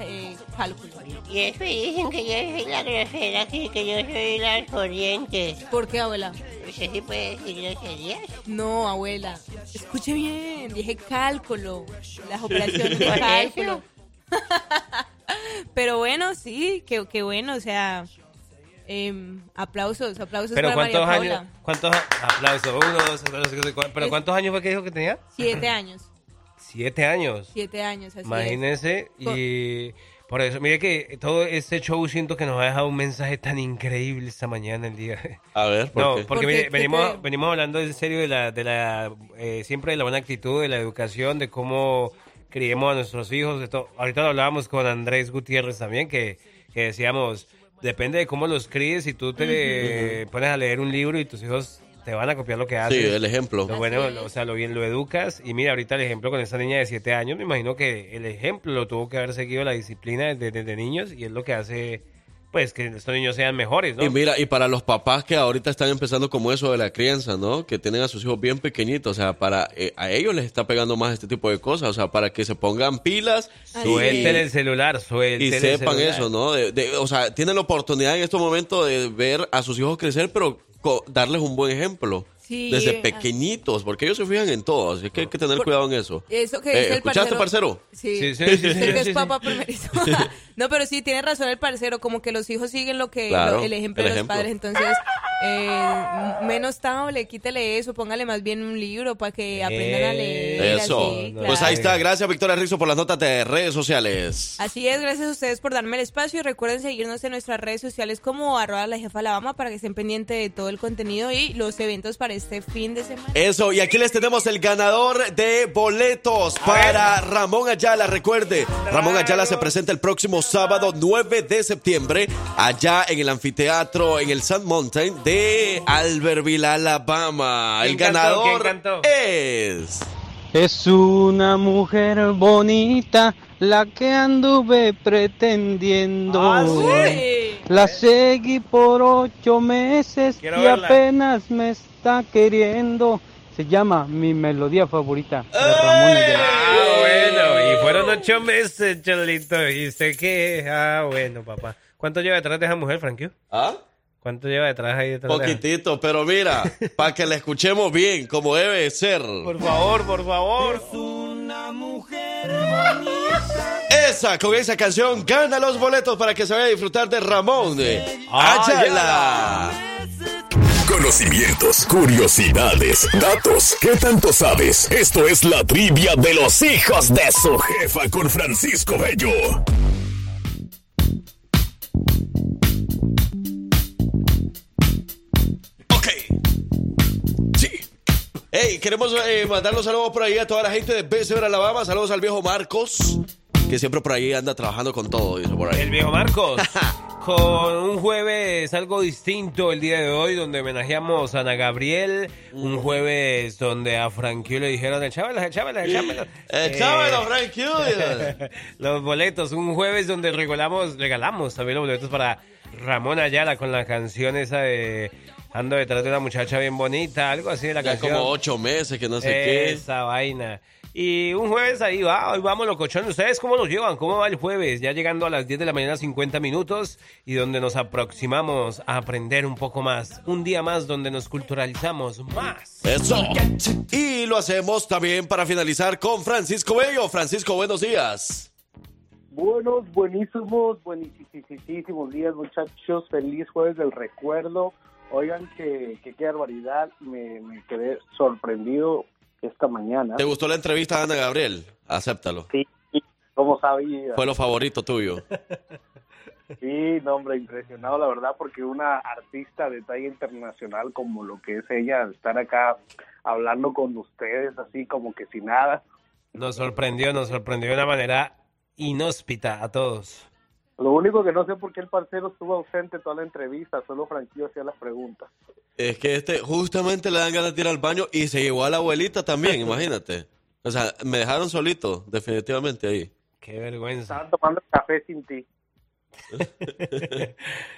Y eso dicen que yo soy la grosera, que, que yo soy las corrientes. ¿Por qué, abuela? ¿Usted sí puede decir groserías? No, abuela, escuche bien, dije cálculo, las operaciones de cálculo. Pero bueno, sí, qué qué bueno, o sea, em, aplausos, aplausos Pero para ¿cuántos María años? Paula. ¿Cuántos aplausos? Uno, dos, tres, cuatro, cuatro. ¿Pero Es- cuántos años fue que dijo que tenía? Siete años, Siete años. siete años, así es. Imagínense. Con- Y por eso, mire que todo este show siento que nos ha dejado un mensaje tan increíble esta mañana, el día. A ver, ¿por no, qué? porque ¿Por qué? mire, ¿Qué venimos, te- venimos hablando en serio de la, de la eh, siempre de la buena actitud, de la educación, de cómo criemos a nuestros hijos. De todo. Ahorita lo hablábamos con Andrés Gutiérrez también, que, que decíamos, depende de cómo los críes, si tú te pones a leer un libro y tus hijos te van a copiar lo que haces. Sí, el ejemplo. Lo bueno, o sea, lo bien lo educas. Y mira, ahorita el ejemplo con esta niña de 7 años, me imagino que el ejemplo lo tuvo que haber seguido la disciplina desde, desde niños y es lo que hace, pues, que estos niños sean mejores, ¿no? Y mira, y para los papás que ahorita están empezando como eso de la crianza, ¿no? Que tienen a sus hijos bien pequeñitos, o sea, para eh, a ellos les está pegando más este tipo de cosas, o sea, para que se pongan pilas y, Suelten el celular, suelten y el sepan celular. eso, ¿no? De- de- o sea, tienen la oportunidad en estos momentos de ver a sus hijos crecer, pero co- darles un buen ejemplo. Sí, desde ah. pequeñitos, porque ellos se fijan en todo, así que hay que tener Por- cuidado en eso. Eso que Eh, dice el ¿Escuchaste, parcero? Sí, Sí, sí, Dice sí, sí, que sí, es sí. papá primerizo. no, pero sí, tiene razón el parcero, como que los hijos siguen lo que Claro, lo- el ejemplo el de los ejemplo. padres. Entonces, eh, menos tablet, quítele eso, póngale más bien un libro para que aprendan a leer. Eso. así, Pues claro. ahí está. Gracias, Victoria Rizzo, por las notas de redes sociales. Así es, gracias a ustedes por darme el espacio y recuerden seguirnos en nuestras redes sociales como arroba la jefa Alabama para que estén pendientes de todo el contenido y los eventos para este fin de semana. Eso, y aquí les tenemos el ganador de boletos para Ramón Ayala. Recuerde, Ramón Ayala se presenta el próximo sábado 9 de septiembre allá en el anfiteatro en el Sand Mountain de Albertville, Alabama. El ganador es Es una mujer bonita la que anduve pretendiendo. Ah, sí. La seguí por ocho meses Quiero y verla. apenas me está queriendo. Se llama Mi Melodía Favorita de Ramón Ayala. Ah, bueno, y fueron ocho meses, Cholito. ¿Y usted qué? Ah, bueno, papá. ¿Cuánto lleva detrás de esa mujer, Frankie? ¿Ah? ¿Cuánto lleva detrás ahí detrás Poquitito, pero mira, para que la escuchemos bien, como debe ser. Por favor, por favor. Esa, con esa canción, gana los boletos para que se vaya a disfrutar de Ramón de Ayala. Conocimientos, curiosidades, datos. ¿Qué tanto sabes? Esto es la trivia de los hijos de su jefa con Francisco Bello. Hey, queremos eh, mandar los saludos por ahí a toda la gente de Bessemer, Alabama. Saludos al viejo Marcos, que siempre por ahí anda trabajando con todo. dice por ahí. El viejo Marcos. con un jueves algo distinto el día de hoy, donde homenajeamos a Ana Gabriel. Un jueves donde a Frankie le dijeron, echámelos, echámelos, echámelos. Echámelos, Eh, Frankie. los boletos. Un jueves donde regalamos, regalamos también los boletos para Ramón Ayala con la canción esa de Ando detrás de una muchacha bien bonita, algo así de la Ya canción. como ocho meses que no sé qué. Esa vaina. Y un jueves ahí va, hoy vamos locochón. ¿Ustedes cómo nos llevan? ¿Cómo va el jueves? Ya llegando a las 10 de la mañana, 50 minutos, y donde nos aproximamos a aprender un poco más. Un día más donde nos culturalizamos más. Eso. Y lo hacemos también para finalizar con Francisco Bello. Francisco, buenos días. Buenos, buenísimos, buenísimos días, muchachos. Feliz jueves del recuerdo. Oigan, que, que qué barbaridad. Me, me quedé sorprendido esta mañana. ¿Te gustó la entrevista a Ana Gabriel? Acéptalo. Sí, como sabía. Fue lo favorito tuyo. Sí, no, hombre, impresionado, la verdad, porque una artista de talla internacional como lo que es ella, estar acá hablando con ustedes así como que sin nada. Nos sorprendió, nos sorprendió de una manera inhóspita a todos. Lo único que no sé por qué el parcero estuvo ausente toda la entrevista, solo Franquillo hacía las preguntas. Es que este justamente le dan ganas de ir al baño y se llevó a la abuelita también, imagínate. O sea, me dejaron solito, definitivamente ahí. Qué vergüenza. Estaban tomando café sin ti.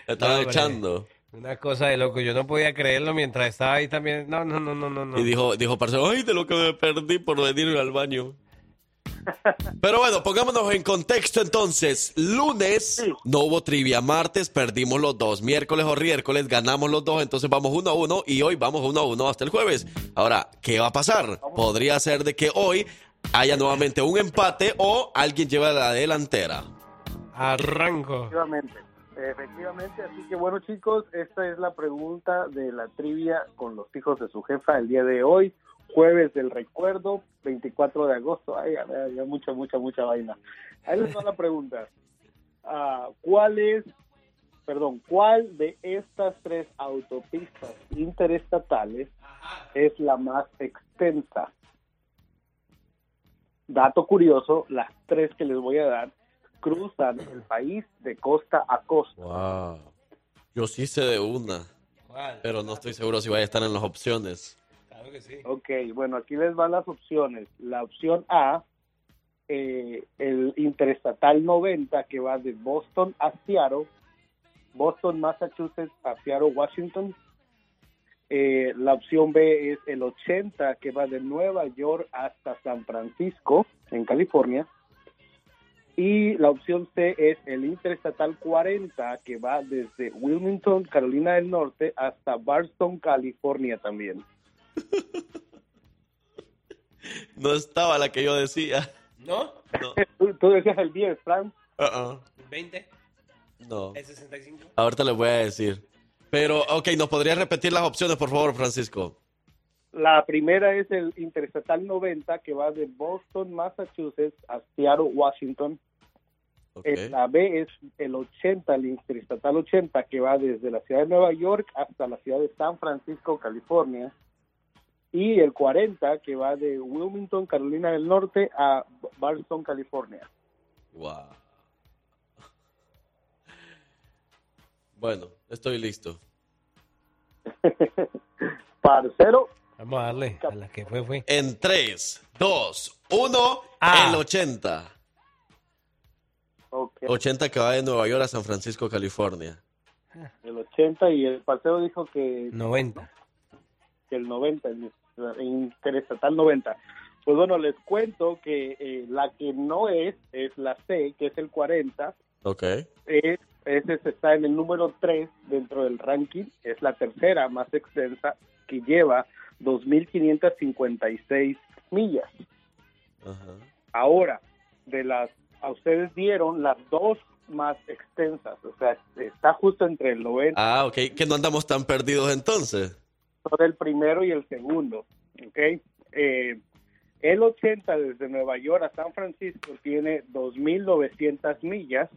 Estaban echando. Una cosa de loco, yo no podía creerlo mientras estaba ahí también. No, no, no, no, no. no. Y dijo, dijo parcero, ay, de lo que me perdí por venir al baño. Pero bueno, pongámonos en contexto entonces. Lunes no hubo trivia, martes perdimos los dos, miércoles o miércoles ganamos los dos, entonces vamos uno a uno y hoy vamos uno a uno hasta el jueves. Ahora, ¿qué va a pasar? Podría ser de que hoy haya nuevamente un empate o alguien lleva la delantera. Arranco. Efectivamente, efectivamente. Así que bueno, chicos, esta es la pregunta de la trivia con los hijos de su jefa el día de hoy, jueves del recuerdo, 24 de agosto. Ay, ya, ya mucha, mucha, mucha vaina. Ahí les va la pregunta. Ah, ¿Cuál es, perdón, cuál de estas tres autopistas interestatales es la más extensa? Dato curioso, las tres que les voy a dar cruzan el país de costa a costa. Wow. Yo sí sé de una, pero no estoy seguro si vaya a estar en las opciones. Claro. Ok, bueno, aquí les van las opciones. La opción A, eh, el Interestatal 90 que va de Boston a Seattle, Boston, Massachusetts a Seattle, Washington. Eh, la opción B es el 80 que va de Nueva York hasta San Francisco, en California. Y la opción C es el Interestatal 40 que va desde Wilmington, Carolina del Norte hasta Barstow, California también. No estaba la que yo decía. ¿No? Tú, tú decías el 10, Frank. Uh-uh. ¿20? No. ¿El 65? Ahorita les voy a decir. Pero, ok, ¿nos podrías repetir las opciones, por favor, Francisco? La primera es el Interestatal 90 que va de Boston, Massachusetts a Seattle, Washington. Eh, La B es el 80, el Interestatal 80 que va desde la ciudad de Nueva York hasta la ciudad de San Francisco, California. Y el 40 que va de Wilmington, Carolina del Norte a Barstow, California. Wow. Bueno, estoy listo. Parcero. Vamos a darle a la que fue, fue. En 3, 2, 1, Ah. el 80. 80 que va de Nueva York a San Francisco, California. El 80 y el paseo dijo que, 90. que el 90, el interestatal 90. Pues bueno, les cuento que eh, la que no es, es la C, que es el 40. Ok. Es, ese está en el número 3 dentro del ranking. Es la tercera más extensa que lleva 2.556 millas. Ahora, de las, a ustedes dieron las dos más extensas, o sea, está justo entre el 90 Ah, ok. Que no andamos tan perdidos entonces. Sobre el primero y el segundo, ¿ok? Eh, el 80 desde Nueva York a San Francisco tiene 2.900 millas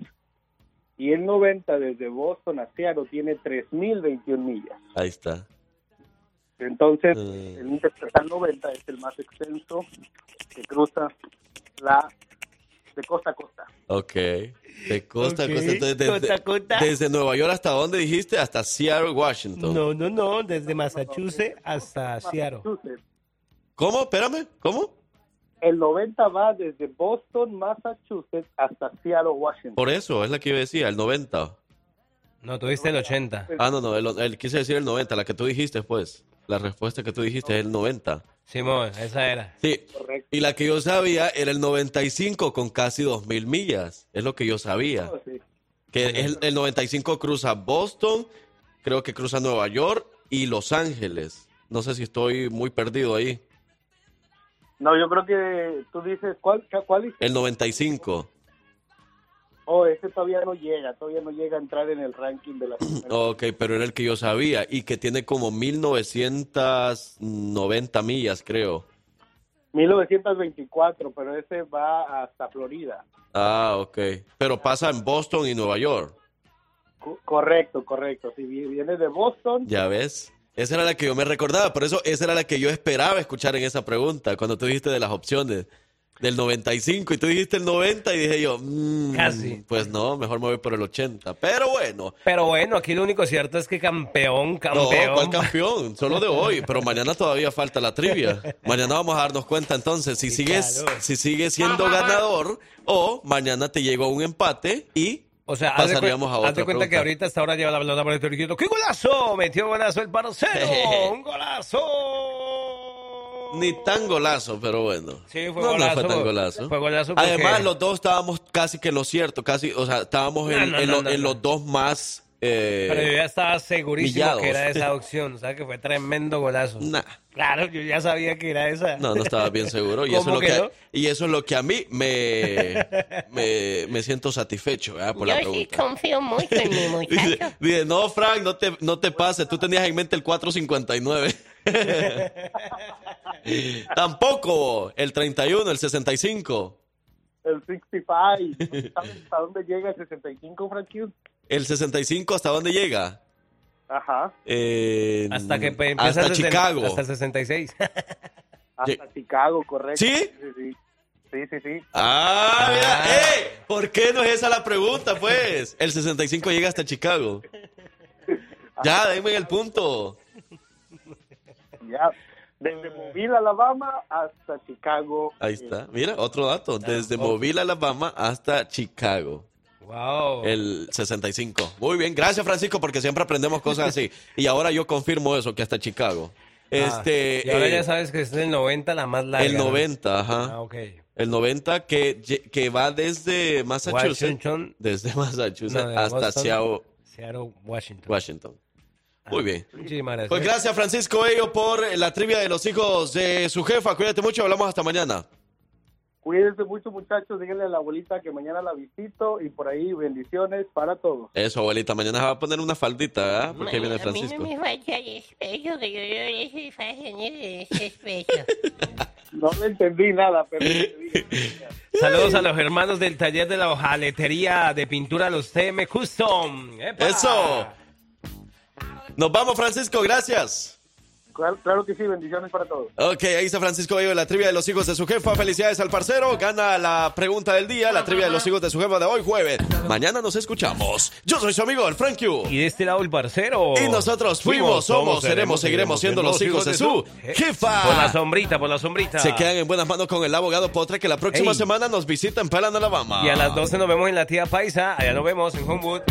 y el 90 desde Boston a Seattle tiene 3.021 millas. Ahí está. Entonces, Mm. el Interestatal 90 es el más extenso que cruza la de costa a costa. Ok. De costa a costa. Entonces, desde, Costa a costa. desde Nueva York hasta dónde dijiste? Hasta Seattle, Washington. No, no, no, desde Massachusetts hasta Seattle. ¿Cómo? Espérame. ¿Cómo? El 90 va desde Boston, Massachusetts hasta Seattle, Washington. Por eso, es la que yo decía, el 90. No, tuviste el 80. Ah, no, no, el, el- quise decir el 90, la que tú dijiste, pues. La respuesta que tú dijiste es el 90. Simón, esa era. Sí. Y la que yo sabía era el 95 con casi 2.000 millas. Es lo que yo sabía. Que el, el 95 cruza Boston, creo que cruza Nueva York y Los Ángeles. No sé si estoy muy perdido ahí. No, yo creo que tú dices, ¿cuál, cuál dices? El 95. Oh, ese todavía no llega, todavía no llega a entrar en el ranking de la Ok, pero era el que yo sabía y que tiene como 1990 millas, creo. 1924, pero ese va hasta Florida. Ah, ok. Pero pasa en Boston y Nueva York. Co- correcto, correcto. Si vi- viene de Boston, Ya ves. Esa era la que yo me recordaba, por eso esa era la que yo esperaba escuchar en esa pregunta, cuando tú dijiste de las opciones del 95 y tú dijiste el 90 y dije yo, mm, Casi. pues no, mejor me voy por el 80. Pero bueno, Pero bueno, aquí lo único cierto es que campeón, no, campeón. ¿cuál campeón? Solo de hoy, pero mañana todavía falta la trivia. Mañana vamos a darnos cuenta entonces si sigues, si sigues siendo ganador o mañana te llegó un empate y O sea, pasaríamos a otra haz de cuenta que ahorita hasta ahora lleva la pelota por el. ¡Qué golazo! Metió golazo el parcero. ¡Un golazo! Ni tan golazo, pero bueno. Sí, fue no, golazo. No fue tan golazo. Fue golazo porque- Además, los dos estábamos casi que lo cierto, casi, o sea, estábamos en, No, no, en lo- los dos más. Eh, Pero yo ya estaba segurísimo Millados. que era esa opción. O sea, que fue tremendo golazo. Nah. Claro, yo ya sabía que era esa. No, no estaba bien seguro. Y eso, es ¿Cómo lo que que, no? y eso es lo que a mí me, me, me siento satisfecho ¿verdad? por la Yo sí pregunta. confío mucho en mi muchacho. Dice, dice, no, Frank, no te, no te pases. Tú tenías en mente el 459. Tampoco el 31, el 65. el 65. ¿Sabes hasta dónde llega el 65, Frankie? ¿El 65 hasta dónde llega? Ajá. Eh, Hasta que empieza hasta el Chicago. Hasta el 66. Hasta Chicago, correcto. ¿Sí? Sí, sí. Sí, sí, sí. Ah, mira, ¡ey! ¿Por qué no es esa la pregunta, pues? El 65 llega hasta Chicago. Ya, denme el punto. Ya. Desde Mobile, Alabama hasta Chicago. Ahí está. Mira, otro dato. Desde Mobile, Alabama hasta Chicago. Wow. El 65. Muy bien, gracias Francisco porque siempre aprendemos cosas así. Y ahora yo confirmo eso, que hasta Chicago. Este, Ah, y ahora eh, ya sabes que es el 90 la más larga. el ¿no? 90, ajá. Ah, ok. El 90 que, que va desde Massachusetts. Washington. Desde Massachusetts No, de hasta Boston, Seattle, Seattle, Washington. Washington. Muy bien. Muchísimas gracias. Pues gracias Francisco Ello por la trivia de los hijos de su jefa. Cuídate mucho, hablamos hasta mañana. Cuídense mucho, muchachos. Díganle a la abuelita que mañana la visito y por ahí bendiciones para todos. Eso, abuelita, mañana se va a poner una faldita, ¿verdad? Porque viene a mí Francisco. no me falta despecho, que yo, yo le. No entendí nada, pero... Saludos a los hermanos del taller de la hojaletería de pintura Los TM Custom. ¡Epa! Eso. Nos vamos, Francisco, gracias. Claro, claro que sí, bendiciones para todos. Ok, ahí está Francisco Bello de la trivia de los hijos de su jefa. Felicidades al parcero. Gana la pregunta del día, la trivia de los hijos de su jefa de hoy jueves. Mañana nos escuchamos. Yo soy su amigo, el Frank Q. Y de este lado el parcero. Y nosotros fuimos, somos, seremos, seguiremos siendo los hijos de su jefa. Por la sombrita, por la sombrita. Se quedan en buenas manos con el abogado Potre que la próxima Ey. semana nos visita en Pelan, Alabama. Y a las 12 nos vemos en la tía Paisa. Allá nos vemos en Homewood.